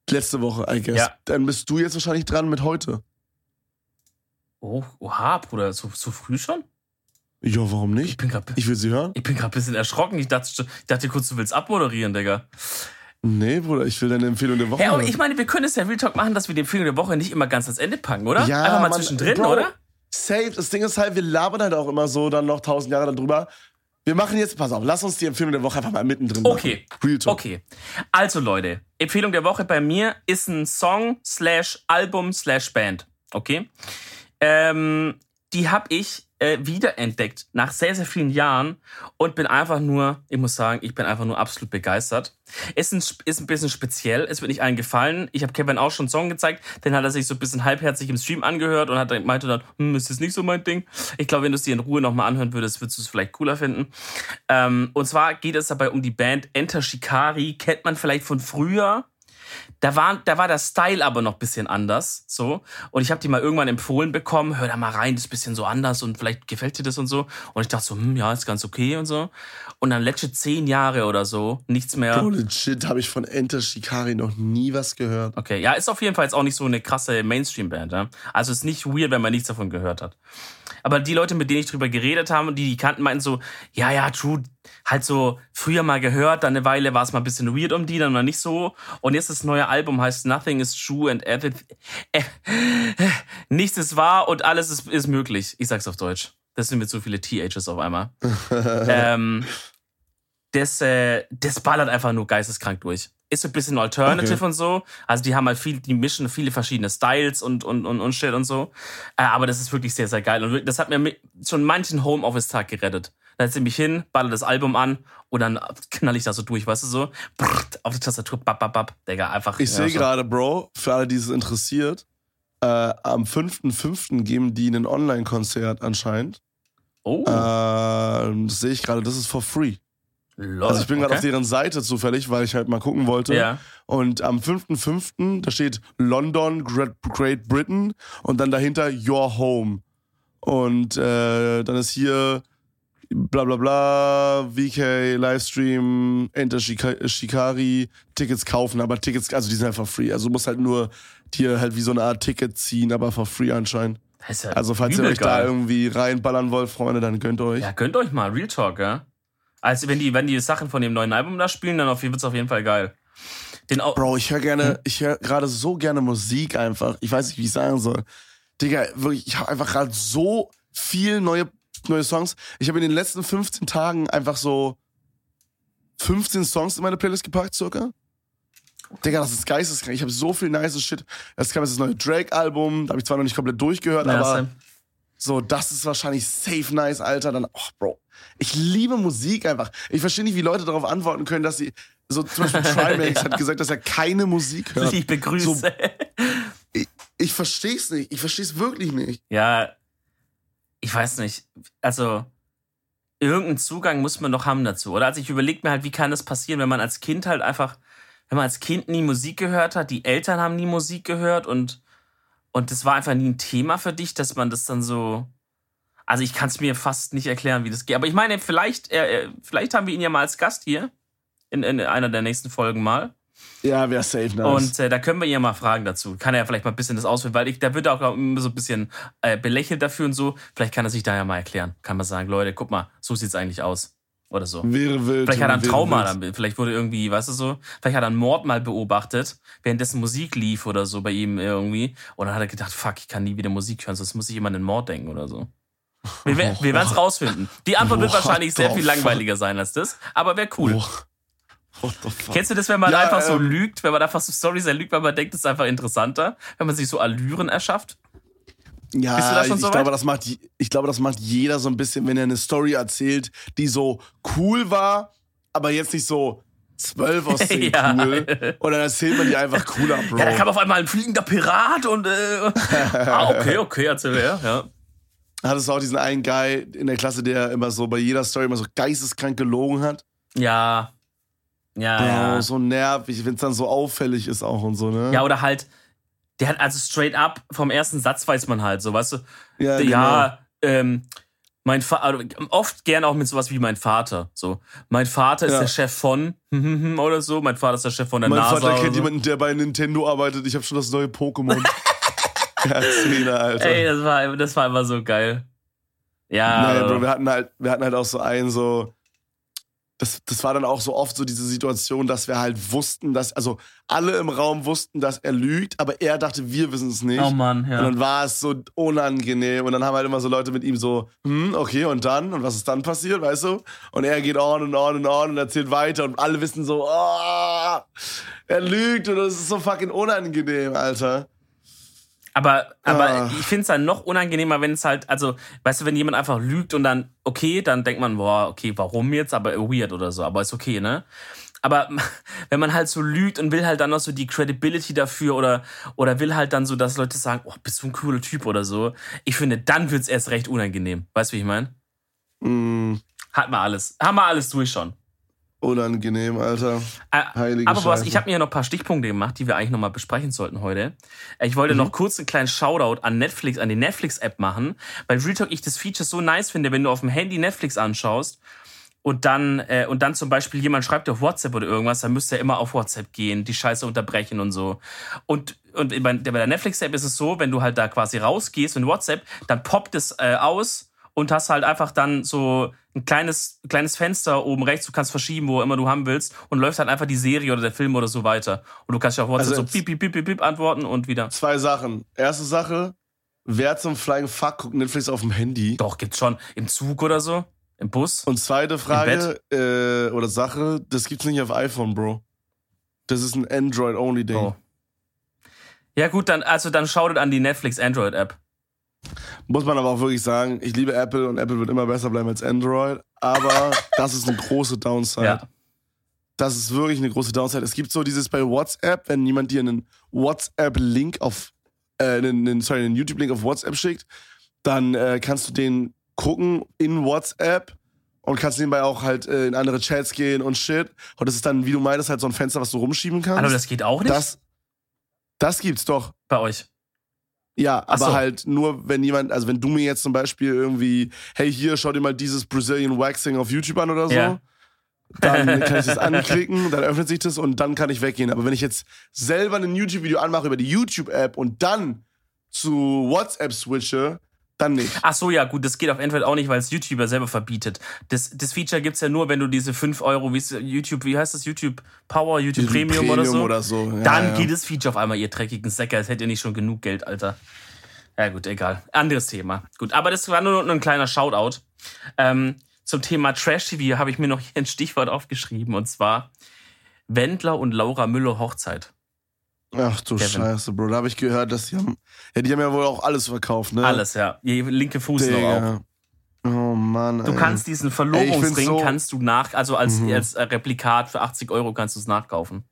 Letzte Woche, I guess. Ja. Dann bist du jetzt wahrscheinlich dran mit heute. Oh, oha, Bruder, so, so früh schon? Ja, warum Ich nicht? bin gerade Ich will sie hören. ich bin grad ein bisschen erschrocken. Ich dachte, ich dachte kurz, du willst abmoderieren, Digga. Nee, Bruder, ich will deine Empfehlung der Woche. Hey, aber ich meine, wir können es ja Real Talk machen, dass wir die Empfehlung der Woche nicht immer ganz ans Ende packen, oder? Ja, Einfach mal Mann, zwischendrin, Bro. oder? Safe. Das Ding ist halt, wir labern halt auch immer so dann noch tausend Jahre darüber. Wir machen jetzt, pass auf, lass uns die Empfehlung der Woche einfach mal mittendrin Okay. machen. Real Talk. Okay. Also Leute, Empfehlung der Woche bei mir ist ein Song slash Album slash Band. Okay. Ähm, die habe ich äh, wiederentdeckt nach sehr, sehr vielen Jahren und bin einfach nur, ich muss sagen, ich bin einfach nur absolut begeistert. Ist ein, ist ein bisschen speziell, es wird nicht allen gefallen. Ich habe Kevin auch schon einen Song gezeigt, den hat er sich so ein bisschen halbherzig im Stream angehört und hat, dann- meinte dann, hm, ist das nicht so mein Ding. Ich glaube, wenn du es dir in Ruhe nochmal anhören würdest, würdest du es vielleicht cooler finden. Ähm, und zwar geht es dabei um die Band Enter Shikari, kennt man vielleicht von früher. Da war, da war der Style aber noch ein bisschen anders. So. Und ich habe die mal irgendwann empfohlen bekommen, hör da mal rein, das ist ein bisschen so anders und vielleicht gefällt dir das und so. Und ich dachte so, hm, ja, ist ganz okay und so. Und dann letzte zehn Jahre oder so, nichts mehr. Bro, legit habe ich von Enter Shikari noch nie was gehört. Okay, ja, ist auf jeden Fall jetzt auch nicht so eine krasse Mainstream-Band. Ja? Also ist nicht weird, wenn man nichts davon gehört hat. Aber die Leute, mit denen ich drüber geredet habe und die die kannten, meinten so, ja, ja, true, halt so früher mal gehört, dann eine Weile war es mal ein bisschen weird um die, dann mal nicht so. Und jetzt das neue Album heißt Nothing is True and Everything. Äh, nichts ist wahr und alles ist, ist möglich. Ich sag's auf Deutsch. Das sind mir zu viele THs auf einmal. (laughs) ähm, das, äh, das ballert einfach nur geisteskrank durch. Ist so ein bisschen Alternative Okay. und so. Also die haben halt viel, die mischen viele verschiedene Styles und, und, und, und Shit und so. Äh, aber das ist wirklich sehr, sehr geil. Und das hat mir mi- schon manchen Homeoffice-Tag gerettet. Da setze ich mich hin, baller das Album an und dann knall ich da so durch, weißt du so? Auf der Tastatur, bap, bap, bap. Digga, einfach. Ich ja, sehe so. gerade, Bro, für alle, die es interessiert, äh, am 5.5. geben die ein Online-Konzert anscheinend. Oh, Äh, das sehe ich gerade, das ist for free. Lol. Also ich bin gerade okay. auf deren Seite zufällig, weil ich halt mal gucken wollte. Ja. Und am 5.5. da steht London, Great, Britain und dann dahinter Your Home. Und äh, dann ist hier bla bla bla, VK, Livestream, Enter Shika- Shikari, Tickets kaufen, aber Tickets, also die sind einfach free. Also du musst halt nur dir halt wie so eine Art Ticket ziehen, aber for free anscheinend. Ja Also falls ihr euch da geil. irgendwie reinballern wollt, Freunde, dann gönnt euch. Ja, gönnt euch mal, Real Talk, ja. Also wenn die, wenn die Sachen von dem neuen Album da spielen, dann auf, wird's auf jeden Fall geil. Den au Bro, ich höre gerne, ich höre gerade so gerne Musik einfach. Ich weiß nicht, wie ich sagen soll. Digga, wirklich, ich habe einfach gerade so viel neue, neue Songs. Ich habe in den letzten 15 Tagen einfach so 15 Songs in meine Playlist gepackt, circa. Digga, das ist geisteskrank. Ich habe so viel nice Shit. Es kam jetzt das neue Drake-Album, da habe ich zwar noch nicht komplett durchgehört, Ja, aber Sam. So, das ist wahrscheinlich safe nice, Alter. Dann, oh, Bro. Ich liebe Musik einfach. Ich verstehe nicht, wie Leute darauf antworten können, dass sie, so zum Beispiel (laughs) Trimax hat gesagt, dass er keine Musik hört. Liebe Grüße. So- Ich verstehe es nicht. Ich verstehe es wirklich nicht. Ja, ich weiß nicht. Also, irgendeinen Zugang muss man doch haben dazu, oder? Also, ich überlege mir halt, wie kann das passieren, wenn man als Kind halt einfach, wenn man als Kind nie Musik gehört hat, die Eltern haben nie Musik gehört und, und das war einfach nie ein Thema für dich, dass man das dann so. Also, ich kann es mir fast nicht erklären, wie das geht. Aber ich meine, vielleicht, äh, äh, vielleicht haben wir ihn ja mal als Gast hier. In, in einer der nächsten Folgen mal. Ja, wäre safe nice. Und äh, da können wir ihn ja mal fragen dazu. Kann er ja vielleicht mal ein bisschen das ausführen, weil ich, da wird er auch glaub, immer so ein bisschen äh, belächelt dafür und so. Vielleicht kann er sich da ja mal erklären. Kann man sagen, Leute, guck mal, so sieht's eigentlich aus. Oder so. wäre wild. Vielleicht hat er ein Trauma damit. Vielleicht wurde irgendwie, weißt du so, vielleicht hat er einen Mord mal beobachtet, währenddessen Musik lief oder so bei ihm irgendwie. Und dann hat er gedacht, fuck, ich kann nie wieder Musik hören, sonst muss ich immer an den Mord denken oder so. Wir, wer- wir werden es rausfinden. Die Antwort wird wahrscheinlich sehr viel langweiliger sein als das, aber wäre cool. Fuck? Kennst du das, wenn man Ja, einfach so ähm, lügt, wenn man einfach so Stories erlügt, weil man denkt, es ist einfach interessanter, wenn man sich so Allüren erschafft? Ja, ich, so glaube, das macht, ich glaube, das macht jeder so ein bisschen, wenn er eine Story erzählt, die so cool war, aber jetzt nicht so 12 aus (laughs) 10 Ja. cool. Und dann erzählt man die einfach cooler, Bro. Ja, da kam auf einmal ein fliegender Pirat und äh, (laughs) ah, okay, okay, erzähl her, ja. Hattest du auch diesen einen Guy in der Klasse, der immer so bei jeder Story immer so geisteskrank gelogen hat? Ja. Ja, Bro, ja. so nervig, wenn es dann so auffällig ist auch und so, ne? Ja, oder halt, der hat also straight up vom ersten Satz weiß man halt so, weißt du? ja, Ja, ähm, mein Vater, oft gern auch mit sowas wie mein Vater. So, mein Vater ist Ja. der Chef von (laughs) oder so, mein Vater ist der Chef von der Mein NASA. Vater oder kennt so. jemanden, der bei Nintendo arbeitet. Ich habe schon das neue Pokémon. (laughs) Erzähler, Alter. Ey, das war, das war immer so geil. Ja. Naja, Bro, wir hatten halt, wir hatten halt auch so einen so, das, das war dann auch so oft so diese Situation, dass wir halt wussten, dass, also alle im Raum wussten, dass er lügt, aber er dachte, wir wissen es nicht. Oh Mann, ja. Und dann war es so unangenehm. Und dann haben halt immer so Leute mit ihm so, hm, okay, und dann? Und was ist dann passiert, weißt du? Und er geht on und on und on und erzählt weiter und alle wissen so, oh, er lügt und das ist so fucking unangenehm, Alter. Aber, aber Ah. ich finde es dann noch unangenehmer, wenn es halt, also, weißt du, wenn jemand einfach lügt und dann, okay, dann denkt man, boah, okay, warum jetzt? Aber weird oder so, aber ist okay, ne? Aber (laughs) wenn man halt so lügt und will halt dann noch so die Credibility dafür oder, oder will halt dann so, dass Leute sagen, oh, bist du ein cooler Typ oder so, ich finde, dann wird's erst recht unangenehm. Weißt du, wie ich meine? Mm, Hat man alles. Haben wir alles durch schon. Unangenehm, Alter. Äh, Heilige aber was, ich habe mir ja noch ein paar Stichpunkte gemacht, die wir eigentlich nochmal besprechen sollten heute. Äh, Ich wollte Mhm. noch kurz einen kleinen Shoutout an Netflix, an die Netflix-App machen, weil Real Talk ich das Feature so nice finde, wenn du auf dem Handy Netflix anschaust und dann, äh, und dann zum Beispiel jemand schreibt dir auf WhatsApp oder irgendwas, dann müsst ihr immer auf WhatsApp gehen, die Scheiße unterbrechen und so. Und, und bei, bei der Netflix-App ist es so, wenn du halt da quasi rausgehst in WhatsApp, dann poppt es äh, aus und hast halt einfach dann so ein kleines, kleines Fenster oben rechts, du kannst verschieben, wo immer du haben willst und läuft halt einfach die Serie oder der Film oder so weiter. Und du kannst ja auf WhatsApp Also so piep, piep, piep, piep, piep antworten und wieder. Zwei Sachen. Erste Sache, wer zum Flying Fuck guckt Netflix auf dem Handy? Doch, gibt's schon im Zug oder so, im Bus. Und zweite Frage äh, oder Sache, das gibt's nicht auf iPhone, Bro. Das ist ein Android-only-Ding. Oh. Ja gut, dann also dann schaut an die Netflix Android App. Muss man aber auch wirklich sagen, ich liebe Apple und Apple wird immer besser bleiben als Android. Aber (laughs) das ist eine große Downside. Ja. Das ist wirklich eine große Downside. Es gibt so dieses bei WhatsApp, wenn jemand dir einen WhatsApp-Link auf, äh, einen, einen, sorry, einen YouTube-Link auf WhatsApp schickt, dann äh, kannst du den gucken in WhatsApp und kannst nebenbei auch halt äh, in andere Chats gehen und shit. Und das ist dann, wie du meinst, halt so ein Fenster, was du rumschieben kannst. Hallo, das geht auch nicht das, das gibt's doch. bei euch. Ja, aber so. halt nur, wenn jemand, also wenn du mir jetzt zum Beispiel irgendwie, hey, hier, schau dir mal dieses Brazilian Waxing auf YouTube an oder so, Ja. dann (laughs) kann ich das anklicken, dann öffnet sich das und dann kann ich weggehen. Aber wenn ich jetzt selber ein YouTube-Video anmache über die YouTube-App und dann zu WhatsApp switche, dann nicht. Ach so, ja, gut, das geht auf Android auch nicht, weil es YouTuber selber verbietet. Das, das Feature gibt's ja nur, wenn du diese 5 Euro, wie ist YouTube, wie heißt das? YouTube Power, YouTube Premium, oder so. Oder so. Ja, dann ja. geht das Feature auf einmal, ihr dreckigen Säcke, als hättet ihr nicht schon genug Geld, Alter. Ja, gut, egal. Anderes Thema. Gut, aber das war nur ein kleiner Shoutout. Ähm, zum Thema Trash-TV habe ich mir noch hier ein Stichwort aufgeschrieben und zwar Wendler und Laura Müller Hochzeit. Ach du Kevin. Scheiße, Bro. Da habe ich gehört, dass die haben, ja, die haben ja wohl auch alles verkauft, ne? Alles, ja. Je linke Fuß noch auch. Digga. Oh Mann, Du ey. kannst diesen Verlobungsring so- kannst du nach, also als, Mhm. als äh, Replikat für 80 Euro kannst du es nachkaufen.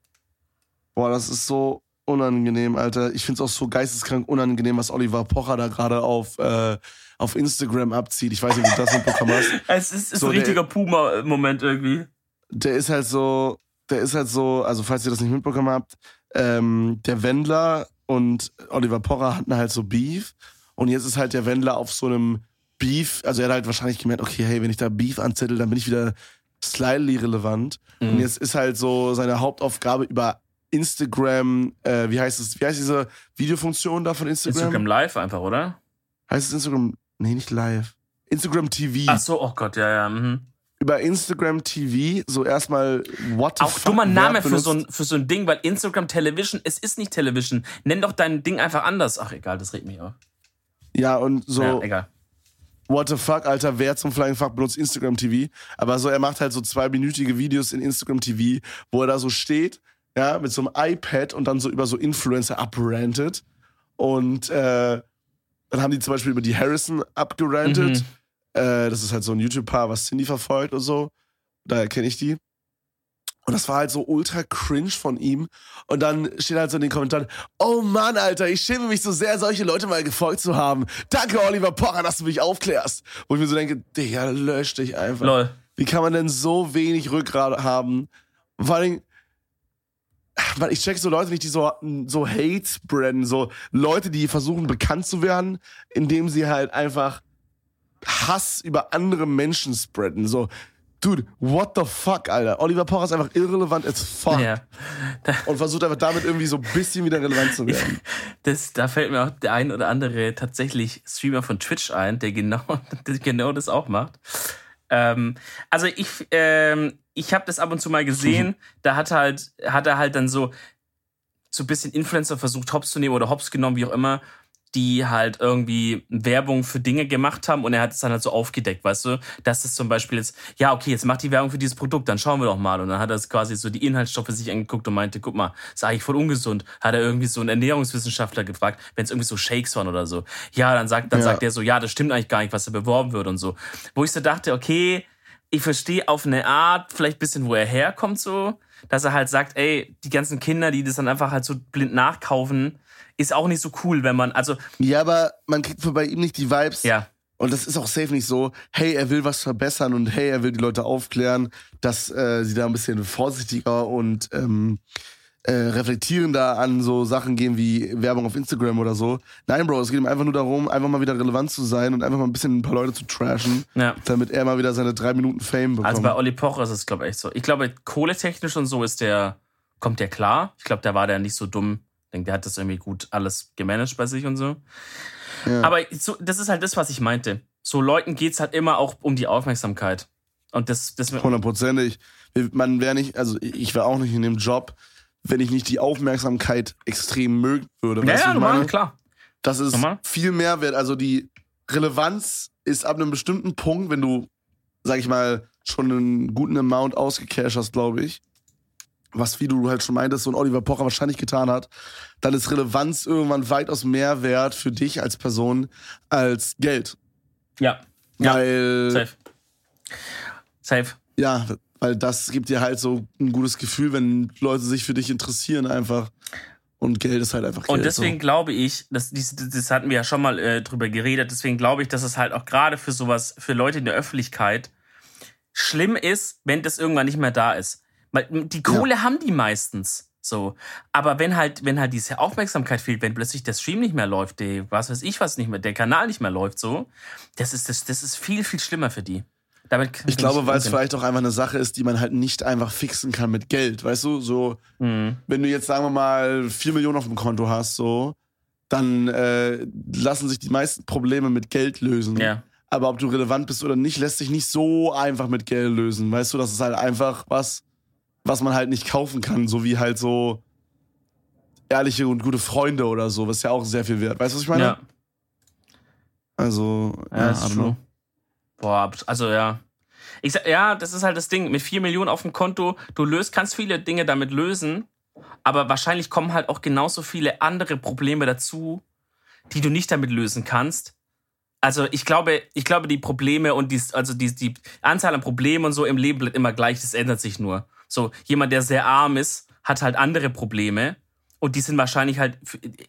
Boah, das ist so unangenehm, Alter. Ich find's auch so geisteskrank unangenehm, was Oliver Pocher da gerade auf, äh, auf Instagram abzieht. Ich weiß nicht, ob du das mitbekommen hast. (laughs) Es ist, ist So, ein richtiger Puma-Moment irgendwie. Der ist halt so, der ist halt so, also falls ihr das nicht mitbekommen habt, ähm, der Wendler und Oliver Pocher hatten halt so Beef. Und jetzt ist halt der Wendler auf so einem Beef, also er hat halt wahrscheinlich gemerkt, okay, hey, wenn ich da Beef anzettel, dann bin ich wieder slightly relevant. Und Mhm. jetzt ist halt so seine Hauptaufgabe über Instagram, äh, wie heißt es, wie heißt diese Videofunktion da von Instagram? Instagram Live einfach, oder? Heißt es Instagram? Nee, nicht live. Instagram TV. Ach so, oh Gott, ja, ja. Mhm. Über Instagram TV, so erstmal, what the Auch dummer Name für so, ein, für so ein Ding, weil Instagram Television, es ist nicht Television. Nenn doch dein Ding einfach anders. Ach, egal, das regt mich auf. Ja, und so, Ja, egal. what the fuck, Alter, wer zum Flying Fuck benutzt Instagram TV? Aber so, er macht halt so zweiminütige Videos in Instagram TV, wo er da so steht, ja, mit so einem iPad und dann so über so Influencer abrantet. Und äh, dann haben die zum Beispiel über die Harrison abgerantet. Mhm. Äh, das ist halt so ein YouTube-Paar, was Cindy verfolgt und so. Daher kenne ich die. Und das war halt so ultra cringe von ihm. Und dann steht halt so in den Kommentaren, oh Mann, Alter, ich schäme mich so sehr, solche Leute mal gefolgt zu haben. Danke, Oliver Pocher, dass du mich aufklärst. Wo ich mir so denke, Digga, lösch dich einfach. Lol. Wie kann man denn so wenig Rückgrat haben? Vor allem, weil ich check so Leute nicht, die so, so Hate spreaden, so Leute, die versuchen bekannt zu werden, indem sie halt einfach Hass über andere Menschen spreaden. So, dude, what the fuck, Alter? Oliver Pocher ist einfach irrelevant as fuck. Ja. Und versucht einfach damit irgendwie so ein bisschen wieder relevant zu werden. (laughs) Das, da fällt mir auch der ein oder andere tatsächlich Streamer von Twitch ein, der genau, (laughs) der genau das auch macht. Ähm, also ich, ähm, ich habe das ab und zu mal gesehen, da hat halt, hat er halt dann so, so ein bisschen Influencer versucht, hops zu nehmen oder hops genommen, wie auch immer, die halt irgendwie Werbung für Dinge gemacht haben und er hat es dann halt so aufgedeckt, weißt du, dass es zum Beispiel jetzt, ja, okay, jetzt macht die Werbung für dieses Produkt, dann schauen wir doch mal. Und dann hat er quasi so die Inhaltsstoffe sich angeguckt und meinte, guck mal, ist eigentlich voll ungesund. Hat er irgendwie so einen Ernährungswissenschaftler gefragt, wenn es irgendwie so Shakes waren oder so. Ja, dann sagt, dann Ja. sagt er so, ja, das stimmt eigentlich gar nicht, was da beworben wird und so. Wo ich so dachte, okay, ich verstehe auf eine Art vielleicht ein bisschen, wo er herkommt, so, dass er halt sagt, ey, die ganzen Kinder, die das dann einfach halt so blind nachkaufen, ist auch nicht so cool, wenn man, also, Ja, aber man kriegt bei ihm nicht die Vibes. ja, Und das ist auch safe nicht so, hey, er will was verbessern und hey, er will die Leute aufklären, dass äh, sie da ein bisschen vorsichtiger und ähm, äh, reflektierender an so Sachen gehen wie Werbung auf Instagram oder so. Nein, Bro, es geht ihm einfach nur darum, einfach mal wieder relevant zu sein und einfach mal ein bisschen ein paar Leute zu trashen, ja. damit er mal wieder seine drei Minuten Fame bekommt. Also bei Olli Pocher ist es, glaube ich, echt so. Ich glaube, kohletechnisch und so ist der, kommt der klar. Ich glaube, der war der nicht so dumm. Denke, der hat das irgendwie gut alles gemanagt bei sich und so. Ja. Aber so, das ist halt das, was ich meinte. So Leuten geht's halt immer auch um die Aufmerksamkeit. Und das, das Hundertprozentig. Man wäre nicht, also ich wäre auch nicht in dem Job, wenn ich nicht die Aufmerksamkeit extrem mögen würde. ja, ja, normal, klar. Das ist Normal. viel mehr wert. Also die Relevanz ist ab einem bestimmten Punkt, wenn du, sag ich mal, schon einen guten Amount ausgecasht hast, glaube ich, was wie du halt schon meintest, so ein Oliver Pocher wahrscheinlich getan hat, dann ist Relevanz irgendwann weitaus mehr wert für dich als Person als Geld. Ja. Ja. Weil, Safe. Safe. ja, weil das gibt dir halt so ein gutes Gefühl, wenn Leute sich für dich interessieren einfach. Und Geld ist halt einfach Geld. Und deswegen glaube ich, das, dies- das hatten wir ja schon mal äh, drüber geredet, deswegen glaube ich, dass es halt auch gerade für sowas, für Leute in der Öffentlichkeit schlimm ist, wenn das irgendwann nicht mehr da ist. Weil die Kohle haben die meistens. So. Aber wenn halt, wenn halt diese Aufmerksamkeit fehlt, wenn plötzlich der Stream nicht mehr läuft, die, was weiß ich was nicht mehr, der Kanal nicht mehr läuft, so, das ist, das, das ist viel, viel schlimmer für die. Damit Ich glaube, weil es vielleicht auch einfach eine Sache ist, die man halt nicht einfach fixen kann mit Geld. Weißt du, so, Mhm. wenn du jetzt, sagen wir mal, 4 Millionen auf dem Konto hast, so, dann äh, lassen sich die meisten Probleme mit Geld lösen. Ja. Aber ob du relevant bist oder nicht, lässt sich nicht so einfach mit Geld lösen. Weißt du, das ist halt einfach was, was man halt nicht kaufen kann, so wie halt so ehrliche und gute Freunde oder so, was ja auch sehr viel wert. Weißt du, was ich meine? Ja. Also, Ja, ja, ist true. Boah, also ja. Ich sag, ja, das ist halt das Ding. Mit 4 Millionen auf dem Konto, du löst, kannst viele Dinge damit lösen, aber wahrscheinlich kommen halt auch genauso viele andere Probleme dazu, die du nicht damit lösen kannst. Also ich glaube, ich glaube, die Probleme und die, also die, die Anzahl an Problemen und so im Leben bleibt immer gleich, das ändert sich nur. So, jemand, der sehr arm ist, hat halt andere Probleme. Und die sind wahrscheinlich halt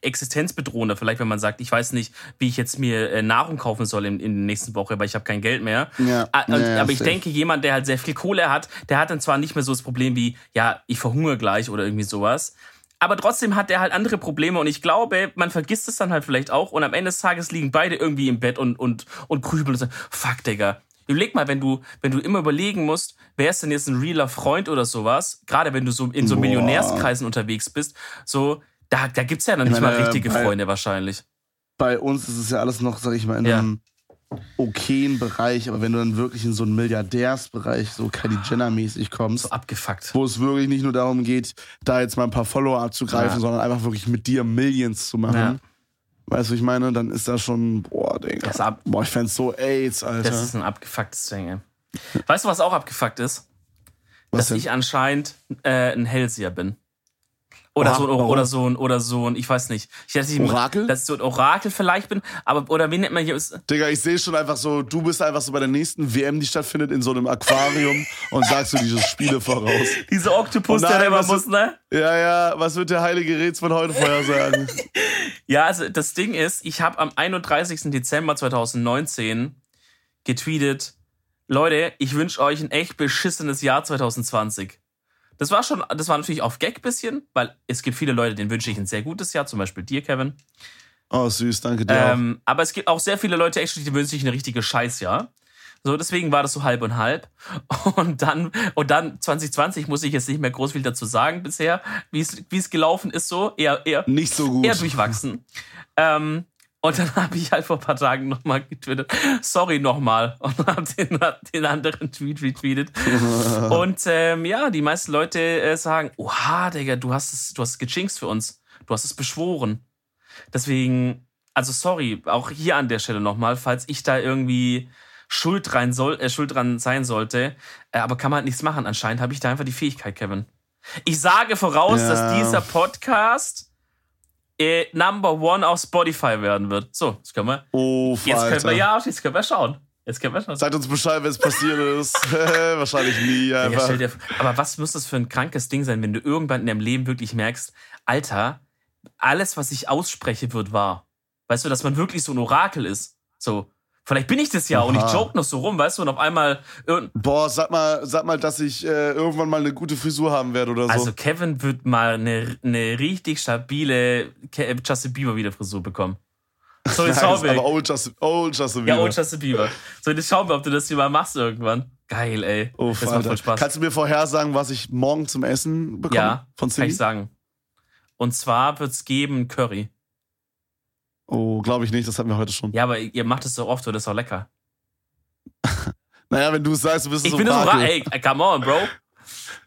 existenzbedrohender. Vielleicht, wenn man sagt, ich weiß nicht, wie ich jetzt mir äh, Nahrung kaufen soll in, in der nächsten Woche, weil ich habe kein Geld mehr. Ja, und, ja, aber ich denke, jemand, der halt sehr viel Kohle hat, der hat dann zwar nicht mehr so das Problem wie, ja, ich verhungere gleich oder irgendwie sowas. Aber trotzdem hat er halt andere Probleme und ich glaube, man vergisst es dann halt vielleicht auch und am Ende des Tages liegen beide irgendwie im Bett und, und, und grübeln und sagen, fuck, Digga. Überleg mal, wenn du, wenn du immer überlegen musst, wer ist denn jetzt ein realer Freund oder sowas, gerade wenn du so in so Boah. Millionärskreisen unterwegs bist, so, da, da gibt's ja dann nicht meine, mal richtige bei- Freunde wahrscheinlich. bei uns ist es ja alles noch, sag ich mal, in Ja. einem okayen Bereich, aber wenn du dann wirklich in so einen Milliardärsbereich, so Kylie Jenner-mäßig kommst, So abgefuckt. wo es wirklich nicht nur darum geht, da jetzt mal ein paar Follower abzugreifen, Ja. sondern einfach wirklich mit dir Millions zu machen. Ja. Weißt du, was ich meine? Dann ist das schon, boah, Digga. Das ab- Boah, ich fänd's so AIDS, Alter. Das ist ein abgefucktes Ding, ey. Weißt du, was auch abgefuckt ist? Was dass denn? ich anscheinend äh, ein Hellseher bin. Oder so, ein, oder so ein, oder so ein, ich weiß nicht. Ich dass ich, Orakel? Dass ich so ein Orakel vielleicht bin, aber, oder wie nennt man hier? Digga, ich sehe schon einfach so, du bist einfach so bei der nächsten WM, die stattfindet, in so einem Aquarium (laughs) und sagst du diese Spiele voraus. Dieser Oktopus, der immer muss, ne? Ja, ja, was wird der heilige Räts von heute vorher sagen? (laughs) Ja, also das Ding ist, ich habe am 31. Dezember 2019 getweetet, Leute, ich wünsche euch ein echt beschissenes Jahr 2020. Das war schon, das war natürlich auf Gag bisschen, weil es gibt viele Leute, denen wünsche ich ein sehr gutes Jahr, zum Beispiel dir, Kevin. Oh, süß, danke dir. auch. Ähm, aber es gibt auch sehr viele Leute, actually, die wünschen sich ein richtiges Scheißjahr. So, deswegen war das so halb und halb. (laughs) Und dann, und dann 2020 muss ich jetzt nicht mehr groß viel dazu sagen bisher, wie es, wie es gelaufen ist, so eher, eher, Nicht so gut. eher durchwachsen. Ähm, Und dann (laughs) habe ich halt vor ein paar Tagen nochmal getwittert, sorry nochmal, (laughs) und habe den, den anderen Tweet retweetet. (laughs) und ähm, ja, die meisten Leute äh, sagen, oha, Digga, du hast es, du hast es gechinxt für uns. Du hast es beschworen. Deswegen, also sorry, auch hier an der Stelle nochmal, falls ich da irgendwie schuld, rein soll, äh, schuld dran sein sollte. Äh, aber kann man halt nichts machen. Anscheinend habe ich da einfach die Fähigkeit, Kevin. Ich sage voraus, ja. dass dieser Podcast äh, Number One auf Spotify werden wird. So, jetzt können wir. Oh, jetzt können wir ja, jetzt können wir schauen. Jetzt können wir schauen. Sagt uns Bescheid, wenn es passiert ist. (laughs) Wahrscheinlich nie. Einfach. Ja, dir, aber was muss das für ein krankes Ding sein, wenn du irgendwann in deinem Leben wirklich merkst, Alter, alles, was ich ausspreche, wird wahr. Weißt du, dass man wirklich so ein Orakel ist. So, Vielleicht bin ich das ja Aha. und ich joke noch so rum, weißt du, und auf einmal. Boah, sag mal, sag mal, dass ich äh, irgendwann mal eine gute Frisur haben werde oder so. Also Kevin wird mal eine, eine richtig stabile äh, Justin Bieber wieder Frisur bekommen. So, jetzt schauen wir. Aber old Justin, old Justin Bieber. Ja, old Justin Bieber. So, jetzt schauen wir, ob du das hier mal machst irgendwann. Geil, ey. Oh, das macht voll Spaß. Kannst du mir vorhersagen, was ich morgen zum Essen bekomme? Ja, von kann ich sagen. Und zwar wird's geben Curry. Oh, glaube ich nicht, das hatten wir heute schon. Ja, aber ihr macht es so oft und das ist auch lecker. (laughs) naja, wenn du es sagst, du bist ich so bin so ey, come on, Bro.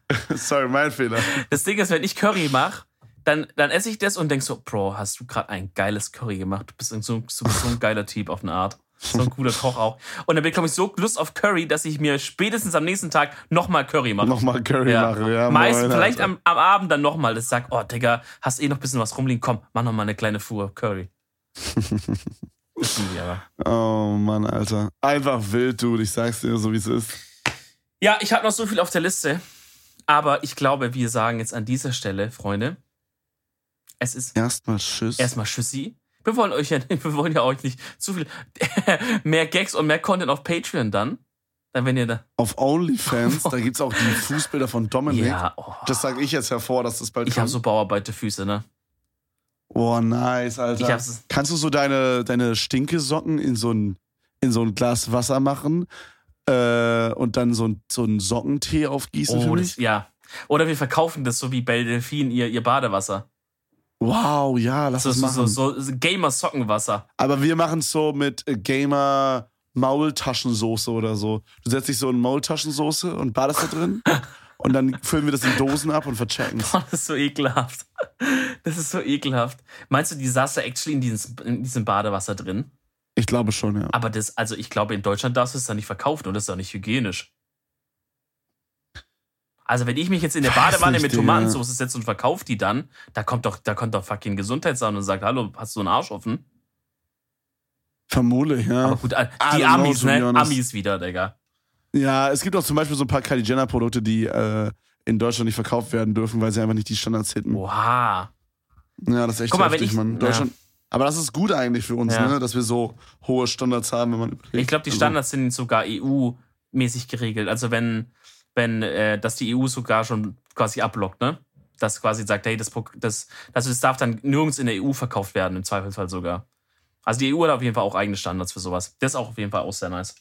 (laughs) Sorry, mein Fehler. Das Ding ist, wenn ich Curry mache, dann, dann esse ich das und denk so, Bro, hast du gerade ein geiles Curry gemacht? Du bist so, bist so ein geiler Typ auf eine Art. So ein guter Koch auch. Und dann bekomme ich so Lust auf Curry, dass ich mir spätestens am nächsten Tag nochmal Curry mache. Nochmal Curry ja. mache, ja. Meistens, vielleicht am, am, Abend dann nochmal, das sagt, oh, Digga, hast eh noch ein bisschen was rumliegen, komm, mach nochmal eine kleine Fuhr Curry. Oh Mann, Alter. Einfach wild, du. Ich sag's dir, so wie es ist. Ja, ich habe noch so viel auf der Liste. Aber ich glaube, wir sagen jetzt an dieser Stelle, Freunde, es ist. Erstmal Tschüss. Erstmal Tschüssi. Wir wollen euch ja, (laughs) wir wollen ja euch nicht zu viel (laughs) mehr Gags und mehr Content auf Patreon dann. Dann wenn ihr da. Auf OnlyFans, (laughs) da gibt's auch die Fußbilder von Dominik. Ja, oh. Das sage ich jetzt hervor, dass das bald Ich habe so Bauarbeiterfüße, ne? Oh, nice, Alter. Kannst du so deine, deine Stinkesocken in so ein, in so ein Glas Wasser machen äh, und dann so ein, so einen Sockentee aufgießen oh, für mich? Das, ja. Oder wir verkaufen das so wie Belle Delphine ihr, ihr Badewasser. Wow, ja, lass so, das machen. So, so Gamer-Sockenwasser. Aber wir machen es so mit Gamer Maultaschensoße oder so. Du setzt dich so in Maultaschensoße und badest da drin. (laughs) und dann füllen wir das in Dosen ab und verchecken es. Das ist so ekelhaft. Das ist so ekelhaft. Meinst du, die saß da actually in diesem, in diesem Badewasser drin? Ich glaube schon, ja. Aber das, also ich glaube, in Deutschland darfst du es dann nicht verkaufen und das ist doch nicht hygienisch. Also wenn ich mich jetzt in der Badewanne mit Tomatensauce setze und verkaufe die dann, da kommt doch, da kommt doch fucking Gesundheitsamt und sagt, hallo, hast du einen Arsch offen? Vermutlich, ja. Aber gut, äh, die Amis, ne? Amis wieder, Digga. Ja, es gibt auch zum Beispiel so ein paar Kylie Jenner Produkte, die äh, in Deutschland nicht verkauft werden dürfen, weil sie einfach nicht die Standards hitten. Oha. Ja, das ist echt Guck mal, heftig, ich, man. Deutschland. Ja. Aber das ist gut eigentlich für uns, ja. ne? dass wir so hohe Standards haben, wenn man überlegt. Ich glaube, die also Standards also. sind sogar EU-mäßig geregelt. Also wenn, wenn äh, dass die EU sogar schon quasi ablockt, ne? Das quasi sagt, hey, das, das, also das darf dann nirgends in der EU verkauft werden, im Zweifelsfall sogar. Also die EU hat auf jeden Fall auch eigene Standards für sowas. Das ist auch auf jeden Fall auch sehr nice.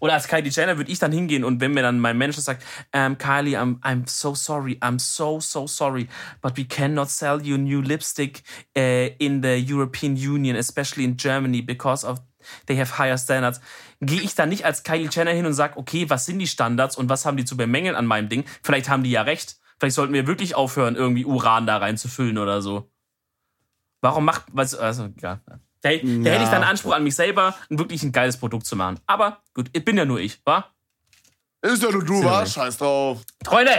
Oder als Kylie Jenner würde ich dann hingehen und wenn mir dann mein Manager sagt, um, Kylie, I'm, I'm so sorry, I'm so, so sorry, but we cannot sell you new lipstick uh, in the European Union, especially in Germany, because of they have higher standards. Gehe ich dann nicht als Kylie Jenner hin und sage, okay, was sind die Standards und was haben die zu bemängeln an meinem Ding? Vielleicht haben die ja recht. Vielleicht sollten wir wirklich aufhören, irgendwie Uran da reinzufüllen oder so. Warum macht, was, also, ja. Da, da ja. hätte ich dann Anspruch an mich selber, ein wirklich ein geiles Produkt zu machen. Aber gut, ich bin ja nur ich, wa? Ist ja nur du, wa? Scheiß drauf. Freunde,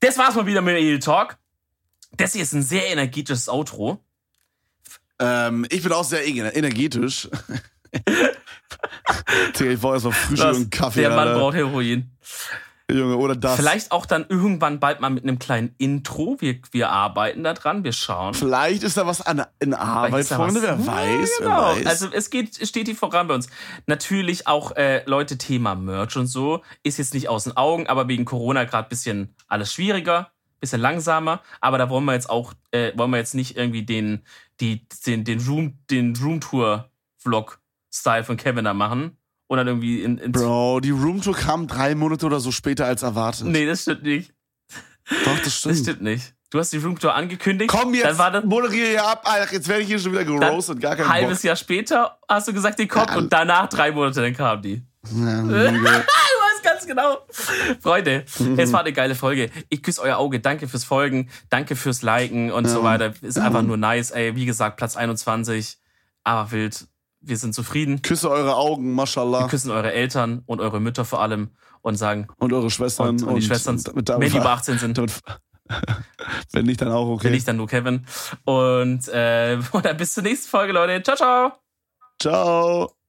das war's mal wieder mit dem Edel Talk. Das hier ist ein sehr energetisches Outro. Ähm, ich bin auch sehr energetisch. (laughs) (laughs) ich brauche erstmal Frühstück und Kaffee. Der Mann Alter. braucht Heroin. Junge, oder das. Vielleicht auch dann irgendwann bald mal mit einem kleinen Intro. Wir, wir arbeiten da dran, wir schauen. Vielleicht ist da was an, in Arbeit, Freunde, wer, weiß, ja, genau. wer weiß. Also es geht, steht hier voran bei uns. Natürlich auch, äh, Leute, Thema Merch und so ist jetzt nicht aus den Augen, aber wegen Corona gerade bisschen alles schwieriger, bisschen langsamer. Aber da wollen wir jetzt auch, äh, wollen wir jetzt nicht irgendwie den, die, den, den Room, den Room Tour Vlog Style von Kevin da machen und dann irgendwie in, in Bro, die Roomtour kam drei Monate oder so später als erwartet. Nee, das stimmt nicht. Doch, das stimmt. Das stimmt nicht. Du hast die Roomtour angekündigt. Komm jetzt, dann war das moderiere hier ab, Alter. Jetzt werde ich hier schon wieder geroastet. Gar kein halbes Bock. Jahr später hast du gesagt, die kommt Ja. und danach drei Monate, dann kam die. Ja, (laughs) Du weißt ganz genau. Freunde, es war eine geile Folge. Ich küsse euer Auge. Danke fürs Folgen. Danke fürs Liken und so weiter. Ist einfach (clears throat) nur nice. Ey, wie gesagt, Platz 21. Aber wild. Wir sind zufrieden. Küsse eure Augen, mashallah. Wir küssen eure Eltern und eure Mütter vor allem und sagen, Und eure Schwestern. und, und die Schwestern, damit wenn die über 18 sind, damit- (laughs) Wenn nicht, dann auch okay. wenn nicht, dann nur Kevin. Und, äh, (laughs) und dann bis zur nächsten Folge, Leute. Ciao, ciao. Ciao.